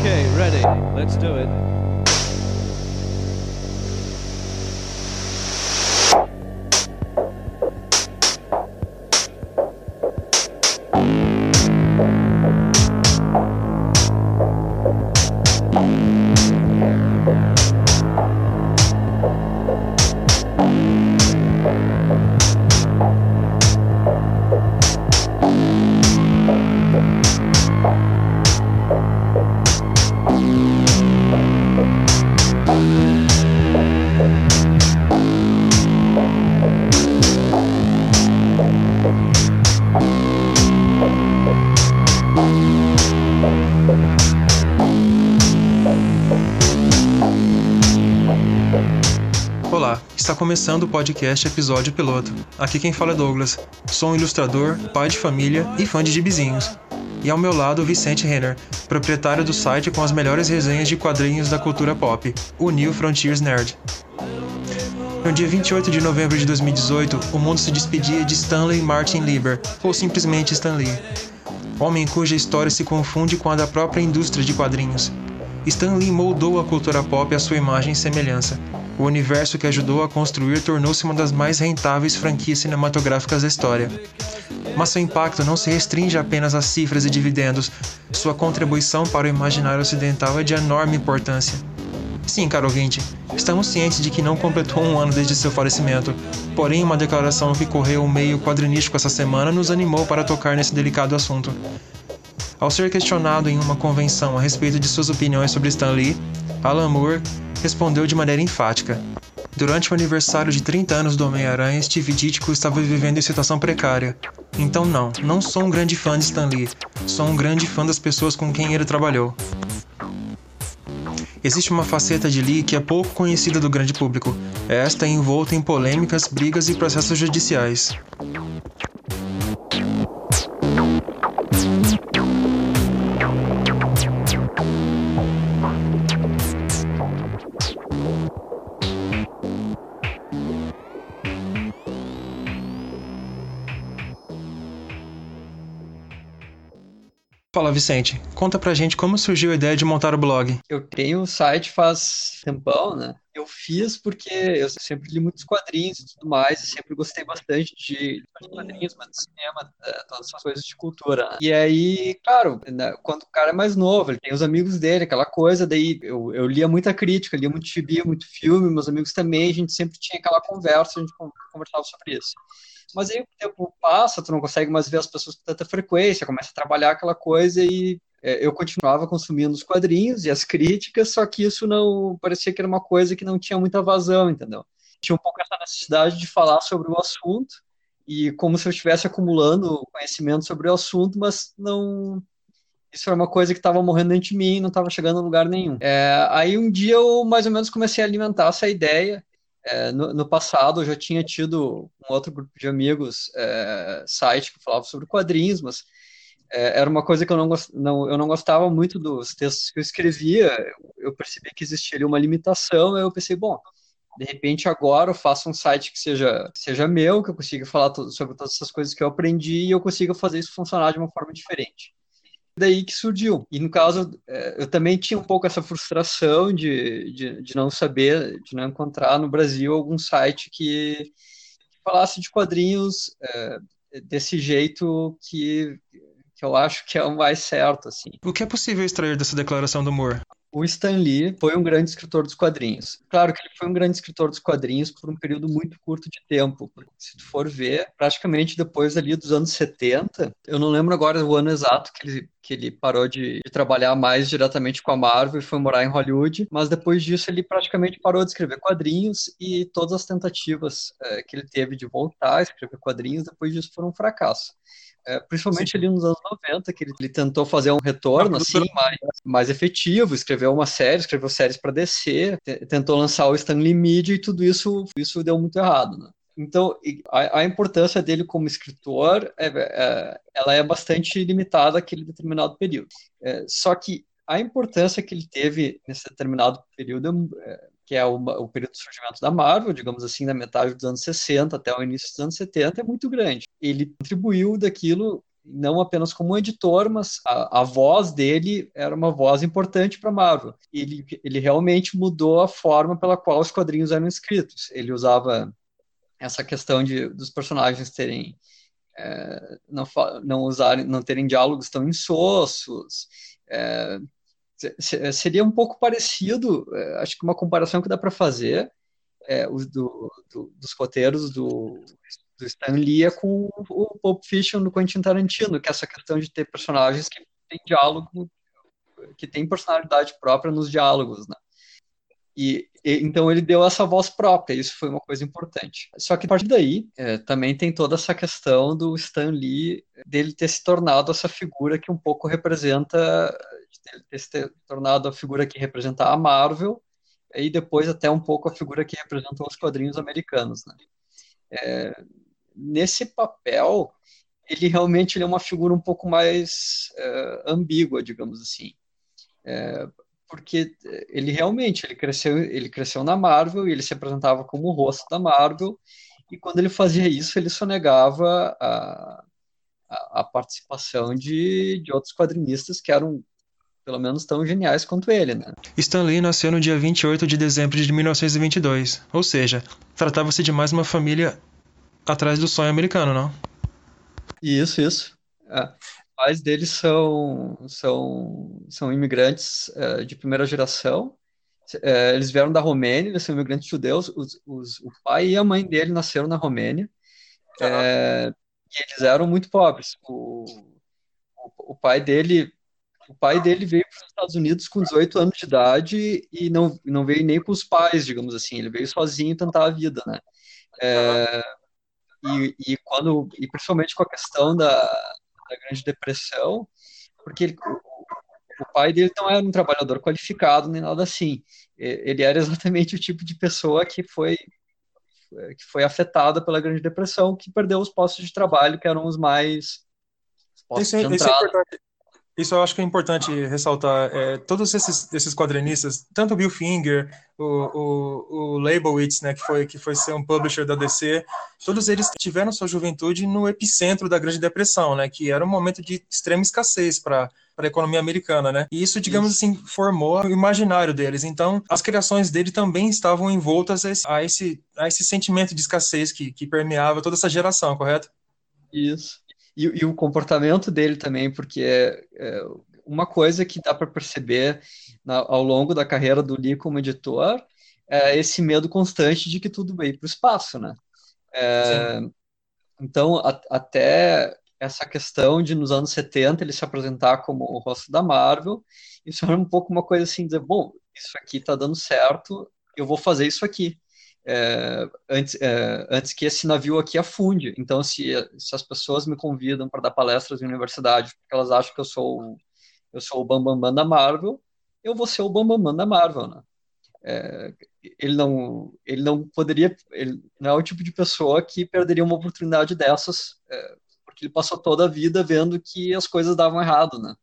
Okay, ready. Let's do it. Começando o podcast Episódio Piloto. Aqui quem fala é Douglas. Sou um ilustrador, pai de família e fã de gibizinhos. E ao meu lado, Vicente Renner, proprietário do site com as melhores resenhas de quadrinhos da cultura pop, o New Frontiers Nerd. No dia 28 de novembro de 2018, o mundo se despedia de Stanley Martin Lieber, ou simplesmente Stan Lee. Homem cuja história se confunde com a da própria indústria de quadrinhos. Stan Lee moldou a cultura pop à sua imagem e semelhança. O universo que ajudou a construir tornou-se uma das mais rentáveis franquias cinematográficas da história. Mas seu impacto não se restringe apenas a cifras e dividendos. Sua contribuição para o imaginário ocidental é de enorme importância. Sim, caro ouvinte, estamos cientes de que não completou um ano desde seu falecimento, porém uma declaração que correu meio quadrinístico essa semana nos animou para tocar nesse delicado assunto. Ao ser questionado em uma convenção a respeito de suas opiniões sobre Stan Lee, Alan Moore respondeu de maneira enfática. Durante o aniversário de 30 anos do Homem-Aranha, Steve Ditko estava vivendo em situação precária. Então não, não sou um grande fã de Stan Lee, sou um grande fã das pessoas com quem ele trabalhou. Existe uma faceta de Lee que é pouco conhecida do grande público. Esta é envolta em polêmicas, brigas e processos judiciais. Fala Vicente, conta pra gente como surgiu a ideia de montar o blog. Eu tenho o site faz tempão, né? Eu fiz porque eu sempre li muitos quadrinhos e tudo mais, e sempre gostei bastante de, quadrinhos, mas de cinema, eh, todas essas coisas de cultura. Né? E aí, claro, né, quando o cara é mais novo, ele tem os amigos dele, aquela coisa, daí eu, eu lia muita crítica, lia muito gibi, muito filme, meus amigos também, a gente sempre tinha aquela conversa, a gente conversava sobre isso. Mas aí o tempo passa, tu não consegue mais ver as pessoas com tanta frequência, começa a trabalhar aquela coisa e é, eu continuava consumindo os quadrinhos e as críticas, só que isso não parecia que era uma coisa que não tinha muita vazão, entendeu? Tinha um pouco essa necessidade de falar sobre o assunto e como se eu estivesse acumulando conhecimento sobre o assunto, mas não isso era uma coisa que estava morrendo dentro de mim, não estava chegando a lugar nenhum. É, aí um dia eu mais ou menos comecei a alimentar essa ideia é, no, no, passado eu já tinha tido um outro grupo de amigos, é, site que falava sobre quadrinhos, mas é, era uma coisa que eu não, não, eu não gostava muito dos textos que eu escrevia, eu percebi que existia ali uma limitação, eu pensei, bom, de repente agora eu faço um site que seja, seja meu, que eu consiga falar sobre todas essas coisas que eu aprendi e eu consiga fazer isso funcionar de uma forma diferente daí que surgiu. E no caso, é, eu também tinha um pouco essa frustração de, de, de não saber, de não encontrar no Brasil algum site que, que falasse de quadrinhos é, desse jeito que, que eu acho que é o mais certo, assim. O que é possível extrair dessa declaração do Moore? o Stan Lee foi um grande escritor dos quadrinhos. Claro que ele foi um grande escritor dos quadrinhos por um período muito curto de tempo, porque se tu for ver, praticamente depois ali dos anos 70, eu não lembro agora o ano exato que ele, que ele parou de, de trabalhar mais diretamente com a Marvel e foi morar em Hollywood, mas depois disso ele praticamente parou de escrever quadrinhos e todas as tentativas é, que ele teve de voltar a escrever quadrinhos depois disso foram um fracasso. É, principalmente Sim. ali nos anos 90, que ele, ele tentou fazer um retorno assim, mais, mais efetivo, escreveu uma série, escreveu séries para DC, tentou lançar o Stanley Media e tudo isso, isso deu muito errado. Né? Então, a, a, importância dele como escritor, é, é, ela é bastante limitada àquele determinado período. É, só que a importância que ele teve nesse determinado período é, que é o, o, período de surgimento da Marvel, digamos assim, da metade dos anos 60 até o início dos anos 70, é muito grande. Ele contribuiu daquilo não apenas como editor, mas a, a voz dele era uma voz importante para Marvel. Ele, ele realmente mudou a forma pela qual os quadrinhos eram escritos. Ele usava essa questão de dos personagens terem é, não, não usarem, não terem diálogos tão insossos. É, seria um pouco parecido, é, acho que uma comparação que dá para fazer é, os do, do, dos roteiros do, do Stan Lee é com o Pulp Fiction do Quentin Tarantino, que é essa questão de ter personagens que têm diálogo, que têm personalidade própria nos diálogos, né? E, e, então ele deu essa voz própria, isso foi uma coisa importante. Só que a partir daí é, também tem toda essa questão do Stan Lee dele ter se tornado essa figura que um pouco representa, dele ter se tornado a figura que representa a Marvel e depois até um pouco a figura que representa os quadrinhos americanos, né? É, nesse papel, ele realmente ele é uma figura um pouco mais é, ambígua, digamos assim. É, porque ele realmente ele cresceu, ele cresceu na Marvel e ele se apresentava como o rosto da Marvel, e quando ele fazia isso, ele sonegava a, a, a participação de, de outros quadrinistas que eram pelo menos tão geniais quanto ele, né? Stan Lee nasceu no dia 28 de dezembro de 1922, ou seja, tratava-se de mais uma família atrás do sonho americano, não? Isso, isso. É. Pais deles são, são, são imigrantes é, de primeira geração. É, eles vieram da Romênia, eles são imigrantes judeus. Os, os, o pai e a mãe dele nasceram na Romênia. É, e eles eram muito pobres. O, o, o pai dele o pai dele veio para os Estados Unidos com 18 anos de idade e não, não veio nem com os pais, digamos assim. Ele veio sozinho tentar a vida, né? É, e, e quando e principalmente com a questão da, da Grande Depressão, porque ele, o, pai dele não era um trabalhador qualificado nem nada assim. Ele era exatamente o tipo de pessoa que foi que foi afetada pela Grande Depressão, que perdeu os postos de trabalho que eram os mais os postos isso, de entrada. Isso é importante. Isso eu acho que é importante ressaltar. É, todos esses, esses quadrinistas, tanto o Bill Finger, o, o, o Leibowitz, né, que foi, que foi ser um publisher da DC, todos eles tiveram sua juventude no epicentro da Grande Depressão, né, que era um momento de extrema escassez para para a economia americana, né? E isso, digamos isso. assim, formou o imaginário deles. Então, as criações dele também estavam envoltas a esse, a esse, a esse sentimento de escassez que, que permeava toda essa geração, correto? Isso. E, e o comportamento dele também, porque é, é uma coisa que dá para perceber na, ao longo da carreira do Lee como editor é esse medo constante de que tudo veio para o espaço, né? É, então, a, até essa questão de nos anos 70 ele se apresentar como o rosto da Marvel, isso era um pouco uma coisa assim, dizer, bom, isso aqui está dando certo, eu vou fazer isso aqui é, antes, é, antes que esse navio aqui afunde. Então, se, se as pessoas me convidam para dar palestras em universidade, porque elas acham que eu sou eu sou o Bambambam Bam Bam da Marvel, eu vou ser o Bambambam Bam Bam da Marvel, né? É, ele não ele não poderia ele não é o tipo de pessoa que perderia uma oportunidade dessas é, porque ele passou toda a vida vendo que as coisas davam errado né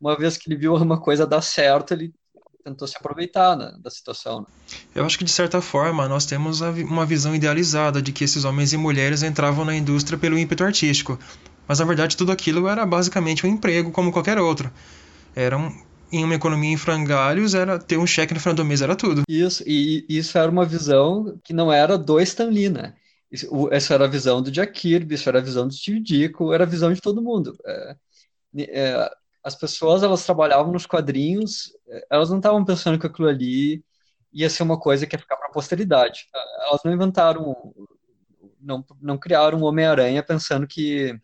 uma vez que ele viu uma coisa dar certo ele tentou se aproveitar né, da situação. Né? Eu acho que de certa forma nós temos uma visão idealizada de que esses homens e mulheres entravam na indústria pelo ímpeto artístico, mas na verdade tudo aquilo era basicamente um emprego como qualquer outro. Era um, em uma economia em frangalhos, era ter um cheque no final do mês era tudo. Isso, e isso era uma visão que não era do Stan Lee, né? Isso, essa era a visão do Jack Kirby, isso era a visão do Steve Ditko, era a visão de todo mundo. É, é, as pessoas elas trabalhavam nos quadrinhos, eh, elas não estavam pensando que aquilo ali ia ser uma coisa que ia ficar para a posteridade. Elas não inventaram, não, não criaram um Homem-Aranha pensando que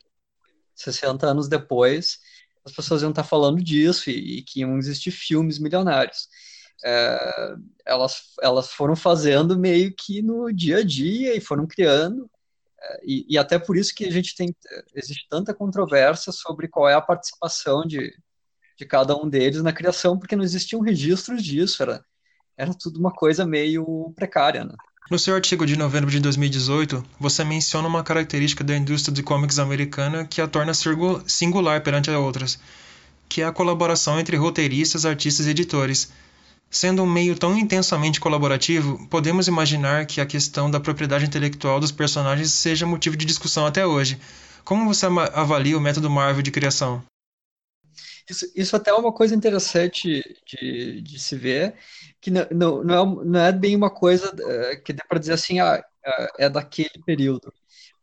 60 anos depois as pessoas iam estar falando disso e, e que iam existir filmes milionários. É, elas, elas foram fazendo meio que no dia a dia e foram criando e, e, até por isso que a gente tem existe tanta controvérsia sobre qual é a participação de, de cada um deles na criação, porque não existiam registros disso, era, era tudo uma coisa meio precária, né? No seu artigo de novembro de 2018, você menciona uma característica da indústria de comics americana que a torna singular perante as outras, que é a colaboração entre roteiristas, artistas e editores. Sendo um meio tão intensamente colaborativo, podemos imaginar que a questão da propriedade intelectual dos personagens seja motivo de discussão até hoje. Como você avalia o método Marvel de criação? Isso, isso até é uma coisa interessante de, de se ver, que não, não, não, é, não é bem uma coisa uh, que dá para dizer assim, ah, uh, é daquele período.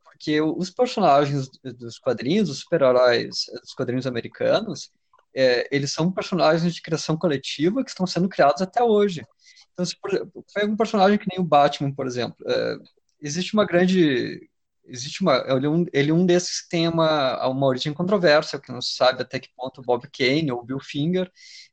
Porque os personagens dos quadrinhos, os super-heróis dos quadrinhos americanos, é, eles são personagens de criação coletiva que estão sendo criados até hoje. Então, se pega um personagem que nem o Batman, por exemplo, é, existe uma grande existe uma ele é um, ele é um desses que tem uma, uma origem controversa, que não se sabe até que ponto Bob Kane ou Bill Finger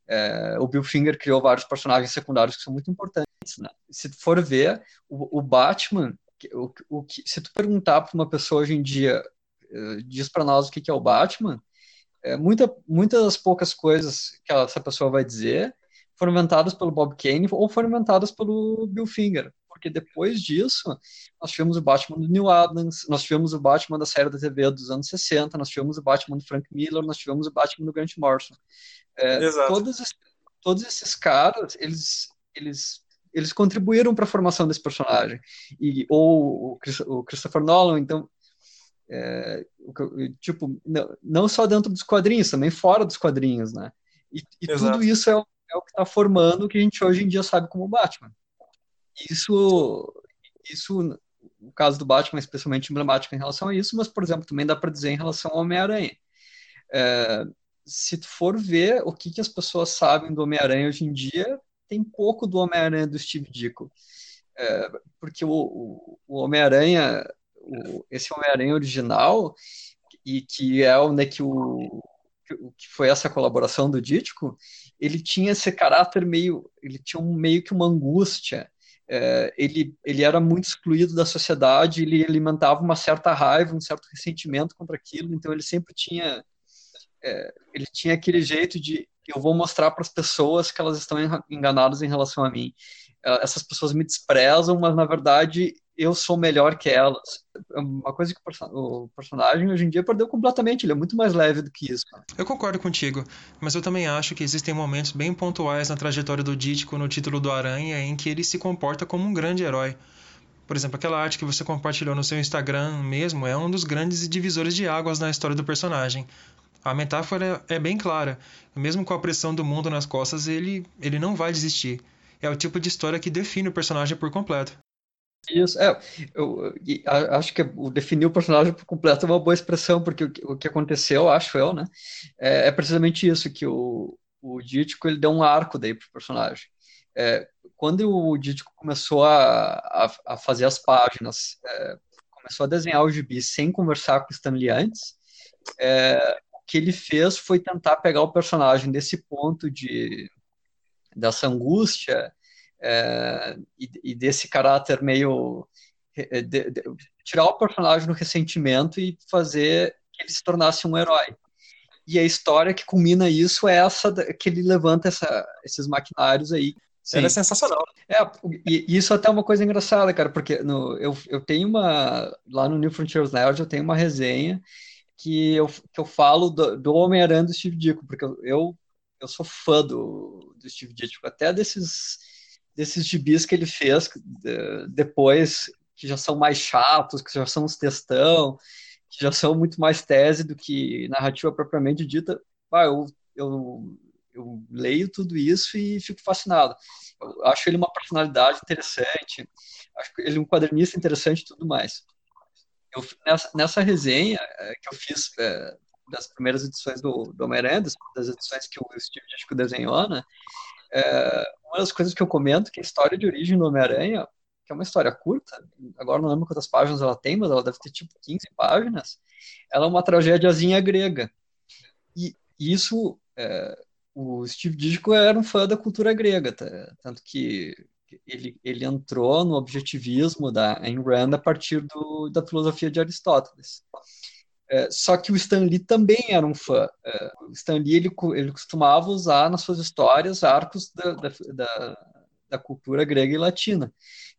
é, o Bill Finger criou vários personagens secundários que são muito importantes. Né? Se for ver, o, o Batman, o, o, se tu perguntar para uma pessoa hoje em dia, uh, diz para nós o que, que é o Batman, é, muita, muitas das poucas coisas que essa pessoa vai dizer foram inventadas pelo Bob Kane ou foram inventadas pelo Bill Finger. Porque depois disso, nós tivemos o Batman do Neil Adams, nós tivemos o Batman da série da TV dos anos 60, nós tivemos o Batman do Frank Miller, nós tivemos o Batman do Grant Morrison. É, todos, todos esses caras, eles, eles eles contribuíram para a formação desse personagem. E, ou o Christopher Nolan, então, é, tipo, não, não, só dentro dos quadrinhos, também fora dos quadrinhos, né? E, e tudo isso é, é o que está formando o que a gente hoje em dia sabe como Batman. Isso, isso, no caso do Batman, é especialmente emblemático em relação a isso, mas, por exemplo, também dá para dizer em relação ao Homem-Aranha. É, se tu for ver o que, que as pessoas sabem do Homem-Aranha hoje em dia, tem pouco do Homem-Aranha do Steve Ditko. É, porque o, o, o Homem-Aranha, esse Homem-Aranha original, e que é o, né, que, o, que foi essa colaboração do Ditko, ele tinha esse caráter meio, ele tinha um, meio que uma angústia, é, ele, ele era muito excluído da sociedade, ele alimentava uma certa raiva, um certo ressentimento contra aquilo, então ele sempre tinha, é, ele tinha aquele jeito de eu vou mostrar para as pessoas que elas estão enganadas em relação a mim. É, essas pessoas me desprezam, mas na verdade eu sou melhor que elas. Uma coisa que o personagem hoje em dia perdeu completamente, ele é muito mais leve do que isso. Eu concordo contigo, mas eu também acho que existem momentos bem pontuais na trajetória do Dítico no título do Aranha em que ele se comporta como um grande herói. Por exemplo, aquela arte que você compartilhou no seu Instagram mesmo é um dos grandes divisores de águas na história do personagem. A metáfora é bem clara. Mesmo com a pressão do mundo nas costas, ele, ele não vai desistir. É o tipo de história que define o personagem por completo. Isso, é, eu, eu, acho que o definir o personagem por completo é uma boa expressão, porque o, o que aconteceu, acho eu, né, é, é, precisamente isso, que o, o Dítico, ele deu um arco daí pro personagem. É, quando o Dítico começou a, a, a, fazer as páginas, é, começou a desenhar o gibi sem conversar com o Stanley antes, é, que ele fez foi tentar pegar o personagem desse ponto de dessa angústia é, e, e, desse caráter meio de, de, tirar o personagem do ressentimento e fazer que ele se tornasse um herói. E a história que culmina isso é essa que ele levanta essa, esses maquinários aí. Sim. é sensacional. É, e isso até é uma coisa engraçada, cara, porque no, eu, eu tenho uma. Lá no New Frontiers Nerd eu tenho uma resenha que eu, que eu falo do, do Homem-Aranha do Steve Ditko, porque eu, eu, sou fã do, do Steve Ditko, até desses, desses gibis que ele fez depois, que já são mais chatos, que já são uns textão, que já são muito mais tese do que narrativa propriamente dita. Ah, eu, eu, eu leio tudo isso e fico fascinado. Eu acho ele uma personalidade interessante, acho ele um quadrinista interessante e tudo mais eu, nessa, nessa resenha é, que eu fiz é, das primeiras edições do, do Homem-Aranha, das, edições que o Steve Ditko desenhou, né, é, uma das coisas que eu comento que a história de origem do Homem-Aranha, que é uma história curta, agora não lembro quantas páginas ela tem, mas ela deve ter tipo 15 páginas, ela é uma tragédiazinha grega. E, e isso, é, o Steve Ditko era um fã da cultura grega, tá? tanto que ele, ele entrou no objetivismo da Ayn Rand a partir do, da filosofia de Aristóteles. É, só que o Stan Lee também era um fã. É, o Stan Lee ele, ele costumava usar nas suas histórias arcos da, da, da, da cultura grega e latina.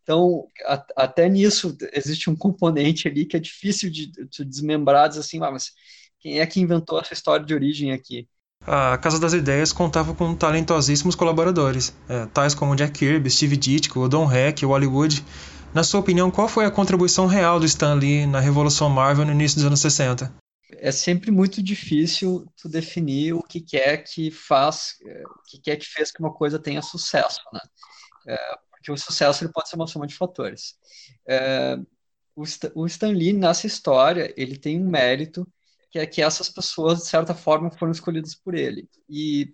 Então, a, até nisso existe um componente ali que é difícil de, de desmembrar, dizer assim, ah, mas quem é que inventou essa história de origem aqui? A Casa das Ideias contava com talentosíssimos colaboradores, é, tais como Jack Kirby, Steve Ditko, Don Heck, Hollywood. Na sua opinião, qual foi a contribuição real do Stan Lee na Revolução Marvel no início dos anos 60? É sempre muito difícil tu definir o que é que faz, é, o que é que fez que uma coisa tenha sucesso, né? É, porque o sucesso ele pode ser uma soma de fatores. É, o, o Stan Lee, nessa história, ele tem um mérito que é que essas pessoas, de certa forma, foram escolhidas por ele. E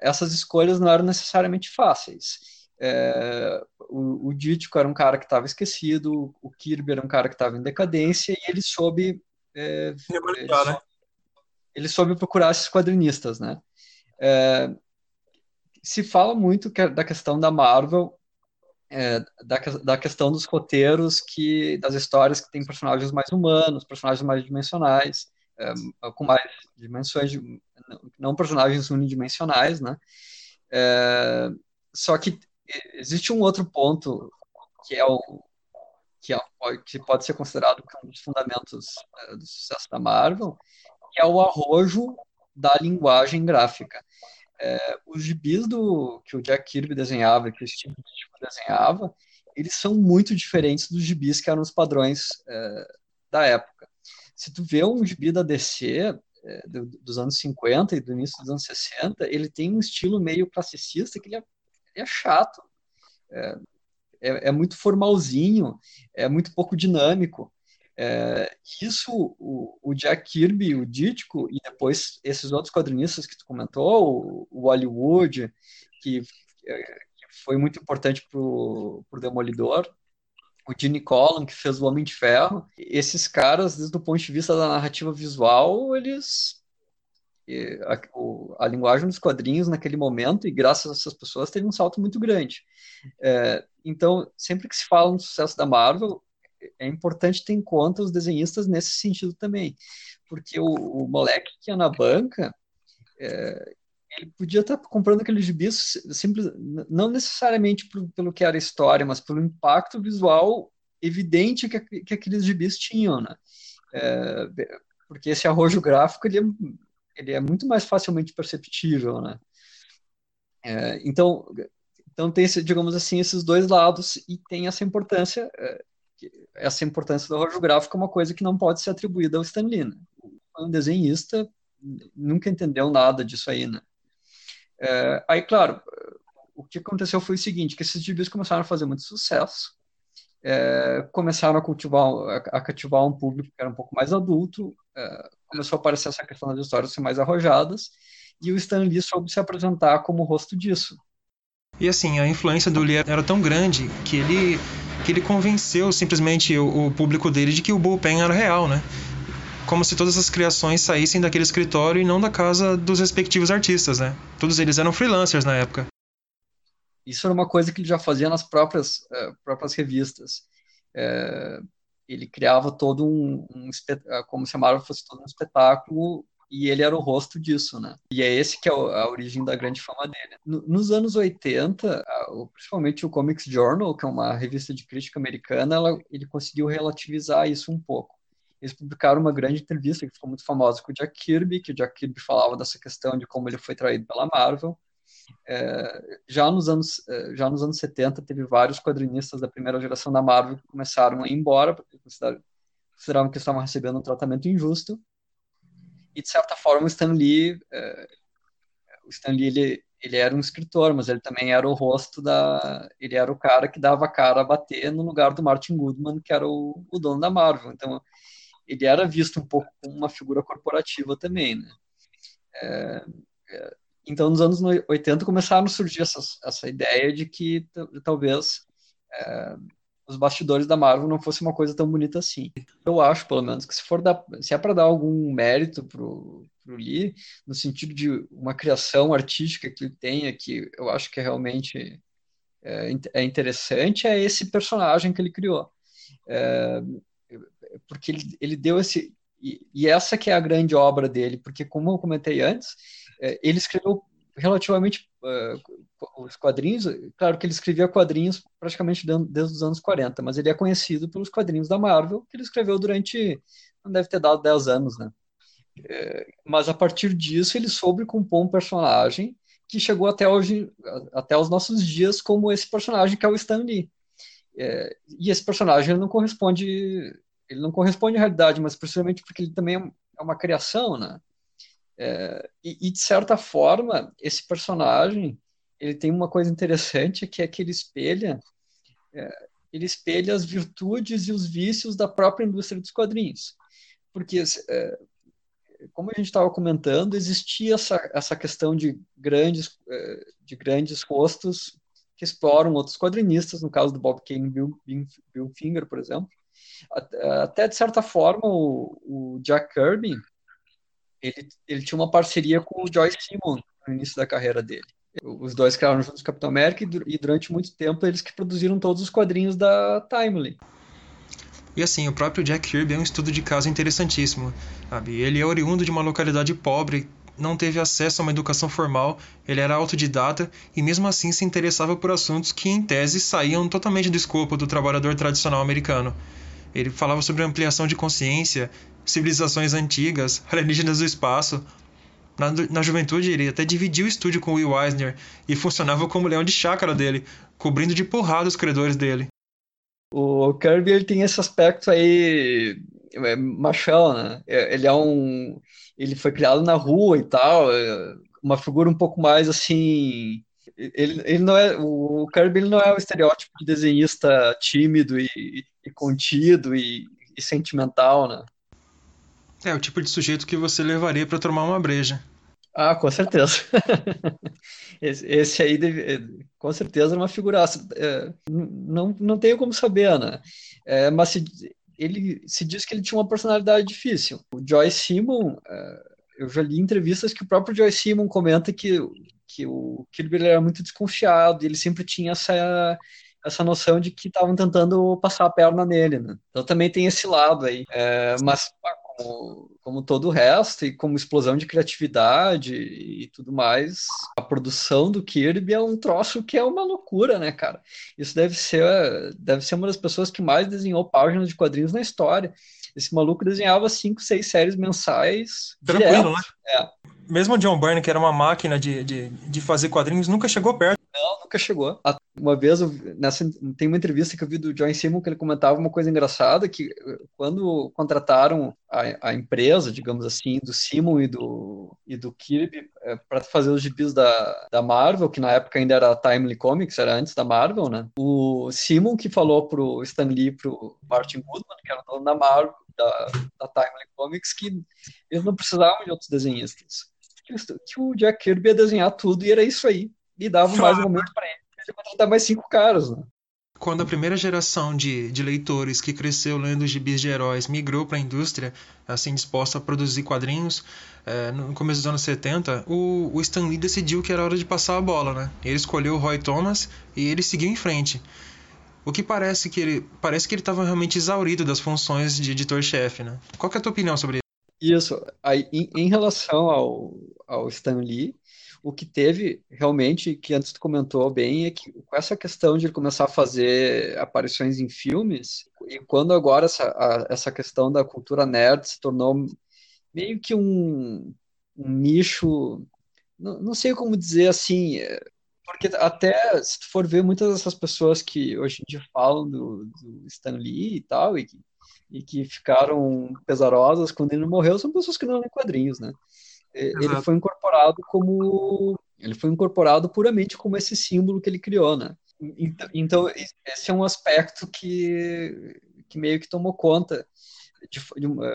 essas escolhas não eram necessariamente fáceis. É, o, o Dítico era um cara que estava esquecido, o Kirby era um cara que estava em decadência, e ele soube é, ele, né? ele, soube procurar esses quadrinistas, né? É, se fala muito que, é da questão da Marvel, é, da, da questão dos roteiros, que das histórias que tem personagens mais humanos, personagens mais dimensionais, é, com mais dimensões, não personagens unidimensionais, né? Só que existe um outro ponto que é o que, é, que pode ser considerado um dos fundamentos é, do sucesso da Marvel, que é o arrojo da linguagem gráfica. É, os gibis do, que o Jack Kirby desenhava, que o Steve Ditko desenhava, eles são muito diferentes dos gibis que eram os padrões é, da época. Se tu vê um gibi da DC é, do, dos anos 50 e do início dos anos 60, ele tem um estilo meio classicista que ele é, é chato. É, é, é, muito formalzinho, é muito pouco dinâmico. É, isso o, o, Jack Kirby, o Ditko, e depois esses outros quadrinistas que tu comentou, o, o Hollywood, que, que, foi muito importante para o Demolidor, o Gene Colan, que fez o Homem de Ferro, esses caras, desde o ponto de vista da narrativa visual, eles a, a, linguagem dos quadrinhos naquele momento, e graças a essas pessoas, teve um salto muito grande. É, então, sempre que se fala no sucesso da Marvel, é importante ter em conta os desenhistas nesse sentido também, porque o, o moleque que ia na banca, é, ele podia estar comprando aqueles gibis simples, não necessariamente por, pelo que era a história, mas pelo impacto visual evidente que, que aqueles gibis tinham, né? É, porque esse arrojo gráfico ele é, ele é muito mais facilmente perceptível, né? É, então, então tem, digamos assim, esses dois lados e tem essa importância, é, essa importância do arrojo gráfico é uma coisa que não pode ser atribuída ao Stan Lee. Né? Um desenhista nunca entendeu nada disso aí, né? É, aí, claro, o que aconteceu foi o seguinte, que esses gibis começaram a fazer muito sucesso, é, começaram a cultivar, a, cativar um público que era um pouco mais adulto, é, começou a aparecer essa questão das histórias ser mais arrojadas, e o Stan Lee soube se apresentar como o rosto disso. E assim, a influência do Lee era tão grande que ele, que ele convenceu simplesmente o, o público dele de que o Bullpen era real, né? Como se todas as criações saíssem daquele escritório e não da casa dos respectivos artistas, né? Todos eles eram freelancers na época. Isso era uma coisa que ele já fazia nas próprias, uh, próprias revistas. Uh, ele criava todo um, um como se a Marvel fosse todo um espetáculo e ele era o rosto disso, né? E é esse que é a origem da grande fama dele. Nos anos 80, principalmente o Comics Journal, que é uma revista de crítica americana, ela, ele conseguiu relativizar isso um pouco. Eles publicaram uma grande entrevista que ficou muito famosa com o Jack Kirby, que o Jack Kirby falava dessa questão de como ele foi traído pela Marvel. É, já, nos anos, é, já nos anos 70, teve vários quadrinistas da primeira geração da Marvel que começaram a ir embora, porque consideravam que estavam recebendo um tratamento injusto e de certa forma o Stan Lee, é, o Stan Lee ele, ele era um escritor, mas ele também era o rosto da, ele era o cara que dava a cara a bater no lugar do Martin Goodman, que era o, o dono da Marvel. Então ele era visto um pouco como uma figura corporativa também, né? É, é, então, nos anos 80 começaram a surgir essa, ideia de que talvez é, os bastidores da Marvel não fosse uma coisa tão bonita assim. Eu acho, pelo menos, que se for dar, se é para dar algum mérito pro, pro Lee, no sentido de uma criação artística que ele tenha, que eu acho que é realmente é, é interessante, é esse personagem que ele criou. É, porque ele, ele deu esse. E, e, essa que é a grande obra dele, porque, como eu comentei antes, ele escreveu relativamente uh, os quadrinhos, claro que ele escrevia quadrinhos praticamente desde os anos 40, mas ele é conhecido pelos quadrinhos da Marvel, que ele escreveu durante, não deve ter dado 10 anos, né? É, mas a partir disso ele soube compor um personagem que chegou até hoje, até os nossos dias, como esse personagem que é o Stan Lee. É, e esse personagem não corresponde, ele não corresponde à realidade, mas precisamente porque ele também é uma criação, né? É, e, e, de certa forma, esse personagem ele tem uma coisa interessante que é que ele espelha é, ele espelha as virtudes e os vícios da própria indústria dos quadrinhos, porque é, como a gente estava comentando, existia essa, essa questão de grandes é, de grandes rostos que exploram outros quadrinistas, no caso do Bob Kane e Bill, Bill Finger, por exemplo. Até, de certa forma, o, o Jack Kirby ele, ele tinha uma parceria com o Joyce Simon no início da carreira dele. Os dois criaram juntos o Capitão América e, durante muito tempo eles que produziram todos os quadrinhos da Timely. E assim, o próprio Jack Kirby é um estudo de caso interessantíssimo. Sabe? Ele é oriundo de uma localidade pobre, não teve acesso a uma educação formal, ele era autodidata e mesmo assim se interessava por assuntos que, em tese, saíam totalmente do escopo do trabalhador tradicional americano. Ele falava sobre ampliação de consciência, civilizações antigas, alienígenas do espaço. Na, na juventude, ele até dividiu o estúdio com Will Eisner e funcionava como leão de chácara dele, cobrindo de porrada os credores dele. O Kirby ele tem esse aspecto aí é, machão, né? É, ele é um, ele foi criado na rua e tal, é uma figura um pouco mais assim. Ele, ele não é o Kirby ele não é o estereótipo de desenhista tímido e, e contido e, e sentimental, né? É o tipo de sujeito que você levaria para tomar uma breja. Ah, com certeza. esse, esse, aí, deve, com certeza, era uma figuraça. É, não, não tenho como saber, né? É, mas se, ele se diz que ele tinha uma personalidade difícil. O Joy Simon, é, eu já li entrevistas que o próprio Joy Simon comenta que, que o Kirby era muito desconfiado e ele sempre tinha essa essa noção de que estavam tentando passar a perna nele, né? Então também tem esse lado aí. É, mas como, como todo o resto, e como explosão de criatividade e tudo mais, a produção do Kirby é um troço que é uma loucura, né, cara? Isso deve ser, deve ser uma das pessoas que mais desenhou páginas de quadrinhos na história. Esse maluco desenhava cinco, seis séries mensais. Tranquilo, direto. né? É. Mesmo o John Byrne, que era uma máquina de, de, de fazer quadrinhos, nunca chegou perto. Não, nunca chegou. Uma vez, nessa, tem uma entrevista que eu vi do John Simon que ele comentava uma coisa engraçada, que eh, quando contrataram a, a empresa, digamos assim, do Simon e do, e do Kirby é, para fazer os gibis da, da Marvel, que na época ainda era Timely Comics, era antes da Marvel, né? O Simon que falou pro Stan Lee, pro Martin Goodman, que era o dono da Marvel, da, da Timely Comics, que eles não precisavam de outros desenhistas. Que, que o Jack Kirby ia desenhar tudo e era isso aí e dava mais um momento para ele. Ele contratar mais cinco caras, né? Quando a primeira geração de, de leitores que cresceu lendo gibis de heróis migrou para a indústria, assim disposta a produzir quadrinhos, é, no começo dos anos 70, o, o Stan Lee decidiu que era hora de passar a bola, né? Ele escolheu o Roy Thomas e ele seguiu em frente. O que parece que ele parece que ele estava realmente exaurido das funções de editor-chefe, né? Qual é a tua opinião sobre isso? Aí, em, em relação ao, ao Stan Lee, o que teve realmente, que antes tu comentou bem, é que com essa questão de ele começar a fazer aparições em filmes, e quando agora essa, a, essa questão da cultura nerd se tornou meio que um, um nicho, não, não sei como dizer assim, é, porque até se tu for ver muitas dessas pessoas que hoje em dia falam do, do Stan Lee e tal, e que, e que ficaram pesarosas quando ele morreu, são pessoas que não lêem quadrinhos, né? ele Exato. foi incorporado como ele foi incorporado puramente como esse símbolo que ele criou, né? Então esse é um aspecto que, que meio que tomou conta de, de, uma,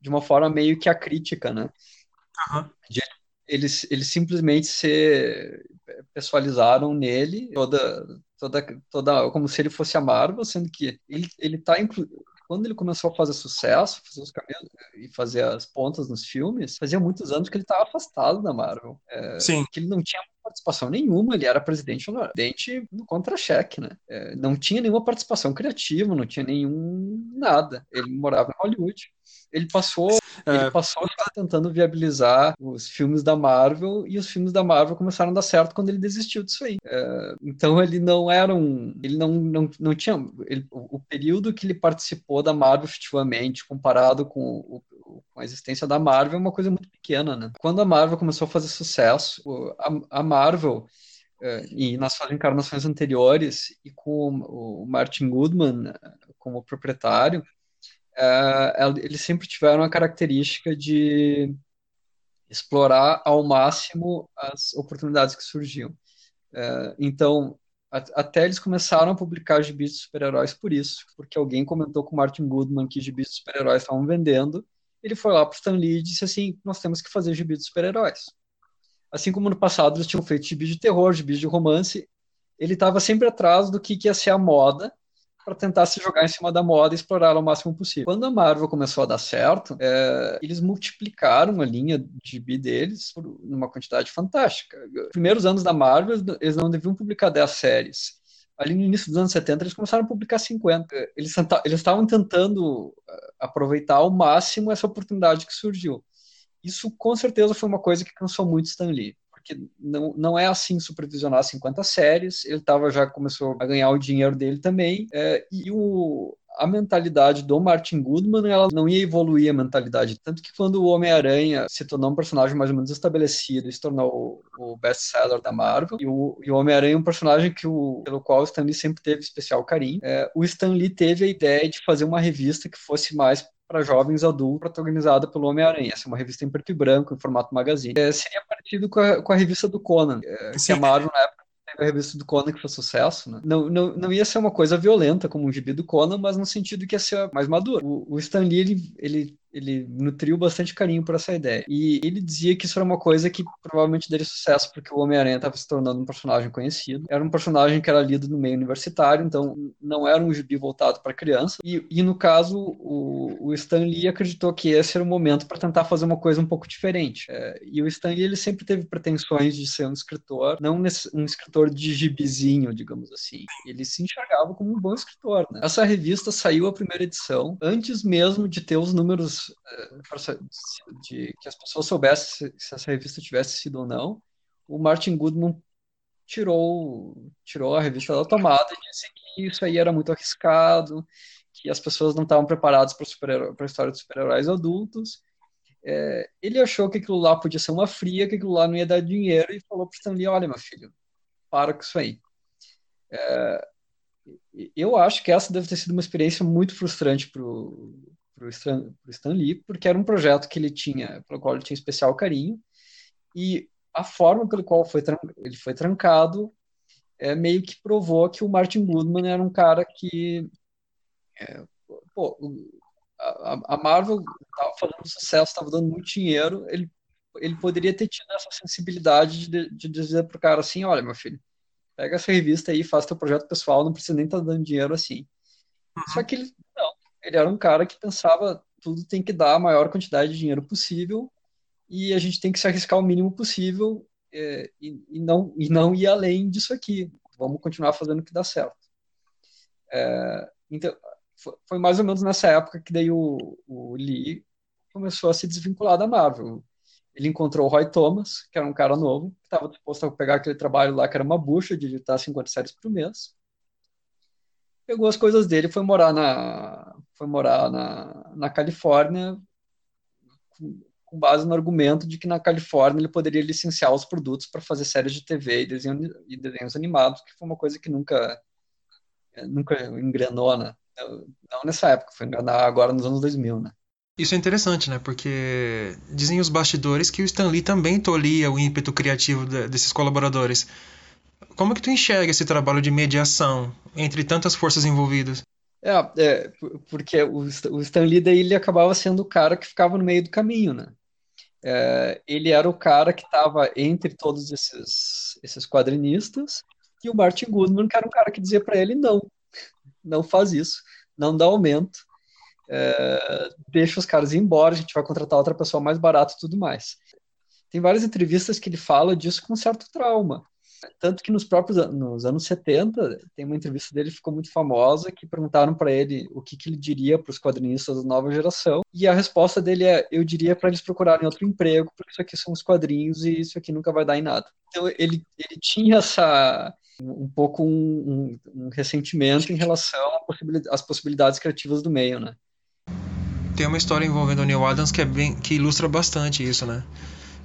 de uma forma meio que a crítica, né? Uhum. De, eles, eles simplesmente se pessoalizaram nele toda toda toda como se ele fosse a Marvel, sendo que ele ele está inclu quando ele começou a fazer sucesso, fazer os caminhos e fazer as pontas nos filmes, fazia muitos anos que ele estava afastado da Marvel. É, Sim. Que ele não tinha participação nenhuma, ele era presidente presidente no contra-cheque, né? É, não tinha nenhuma participação criativa, não tinha nenhum nada. Ele morava em Hollywood. Ele passou. Ele passou a ficar tentando viabilizar os filmes da Marvel e os filmes da Marvel começaram a dar certo quando ele desistiu disso aí. É, então ele não era um, ele não, não, não tinha ele, o, período que ele participou da Marvel efetivamente comparado com o, com a existência da Marvel é uma coisa muito pequena, né? Quando a Marvel começou a fazer sucesso, a, a Marvel uh, e nas suas encarnações anteriores, e com o Martin Goodman como proprietário, uh, eles sempre tiveram a característica de explorar ao máximo as oportunidades que surgiam. Uh, então, até eles começaram a publicar gibis de super-heróis por isso, porque alguém comentou com Martin Goodman que gibis de super-heróis estavam vendendo, ele foi lá para o Stan Lee e disse assim, nós temos que fazer gibis de super-heróis. Assim como no passado eles tinham feito gibis de terror, gibis de romance, ele estava sempre atrás do que, que ia ser a moda, para tentar se jogar em cima da moda e explorar o máximo possível. Quando a Marvel começou a dar certo, é, eles multiplicaram a linha de bi deles por uma quantidade fantástica. Nos primeiros anos da Marvel, eles não deviam publicar 10 séries. Ali no início dos anos 70, eles começaram a publicar 50. Eles estavam tentando é, aproveitar ao máximo essa oportunidade que surgiu. Isso, com certeza, foi uma coisa que cansou muito Stan Lee porque não, não é assim supervisionar 50 séries, ele tava, já começou a ganhar o dinheiro dele também, é, e o, a mentalidade do Martin Goodman ela não ia evoluir a mentalidade. Tanto que quando o Homem-Aranha se tornou um personagem mais ou menos estabelecido e se tornou o, best-seller da Marvel, e o, o Homem-Aranha é um personagem que o, pelo qual o Stan Lee sempre teve especial carinho, é, o Stan Lee teve a ideia de fazer uma revista que fosse mais para jovens adultos, protagonizada pelo Homem-Aranha. Essa é uma revista em preto e branco, em formato magazine. É, seria parecido com a, com a revista do Conan, é, que a Marvel, na época, teve a revista do Conan que foi sucesso, né? Não, não, não ia ser uma coisa violenta como um gibi do Conan, mas no sentido que ia ser mais maduro. O, o Stan Lee, ele, ele ele nutriu bastante carinho por essa ideia. E ele dizia que isso era uma coisa que provavelmente daria sucesso, porque o Homem-Aranha estava se tornando um personagem conhecido. Era um personagem que era lido no meio universitário, então não era um gibi voltado para criança. E, e, no caso, o, o Stan Lee acreditou que esse era o momento para tentar fazer uma coisa um pouco diferente. É, e o Stan Lee ele sempre teve pretensões de ser um escritor, não um escritor de gibizinho, digamos assim. Ele se enxergava como um bom escritor. Né? Essa revista saiu a primeira edição antes mesmo de ter os números de que as pessoas soubessem se, essa revista tivesse sido ou não, o Martin Goodman tirou, tirou a revista da tomada e disse que isso aí era muito arriscado, que as pessoas não estavam preparadas para a história de super-heróis adultos. É, ele achou que aquilo lá podia ser uma fria, que aquilo lá não ia dar dinheiro e falou para o Stanley, olha, meu filho, para com isso aí. É, eu acho que essa deve ter sido uma experiência muito frustrante para o para o Stan, Stan Lee, porque era um projeto que ele tinha, pelo qual ele tinha especial carinho, e a forma pelo qual foi ele foi trancado é, meio que provou que o Martin Goodman era um cara que é, pô, a, a, Marvel estava fazendo sucesso, estava dando muito dinheiro, ele, ele poderia ter tido essa sensibilidade de, de dizer para o cara assim, olha meu filho, pega essa revista aí, faz teu projeto pessoal, não precisa nem estar tá dando dinheiro assim. Uhum. Só que ele, ele era um cara que pensava tudo tem que dar a maior quantidade de dinheiro possível e a gente tem que se arriscar o mínimo possível é, e, e, não, e não ir além disso aqui. Vamos continuar fazendo o que dá certo. É, então, foi mais ou menos nessa época que daí o, o Lee começou a se desvincular da Marvel. Ele encontrou o Roy Thomas, que era um cara novo, que estava disposto a pegar aquele trabalho lá que era uma bucha de editar 50 séries por mês pegou as coisas dele foi morar na, foi morar na, na Califórnia com, com base no argumento de que na Califórnia ele poderia licenciar os produtos para fazer séries de TV e, desenho, e desenhos animados, que foi uma coisa que nunca nunca engrenou, né? Não nessa época, foi engrenar agora nos anos 2000, né? Isso é interessante, né? Porque dizem os bastidores que o Stan Lee também tolia o ímpeto criativo desses colaboradores. Como que tu enxerga esse trabalho de mediação entre tantas forças envolvidas? É, é porque o, o Stan Lee daí, ele acabava sendo o cara que ficava no meio do caminho, né? É, ele era o cara que estava entre todos esses, esses quadrinistas e o Martin Goodman, que era um cara que dizia para ele não, não faz isso, não dá aumento, é, deixa os caras ir embora, a gente vai contratar outra pessoa mais barata e tudo mais. Tem várias entrevistas que ele fala disso com certo trauma. Tanto que nos próprios nos anos 70, tem uma entrevista dele que ficou muito famosa, que perguntaram para ele o que, que ele diria para os quadrinistas da nova geração, e a resposta dele é: eu diria para eles procurarem outro emprego, porque isso aqui são os quadrinhos e isso aqui nunca vai dar em nada. Então ele, ele tinha essa um pouco um, um, um ressentimento em relação às possibilidades criativas do meio, né? Tem uma história envolvendo o Neil Adams que é bem que ilustra bastante isso, né?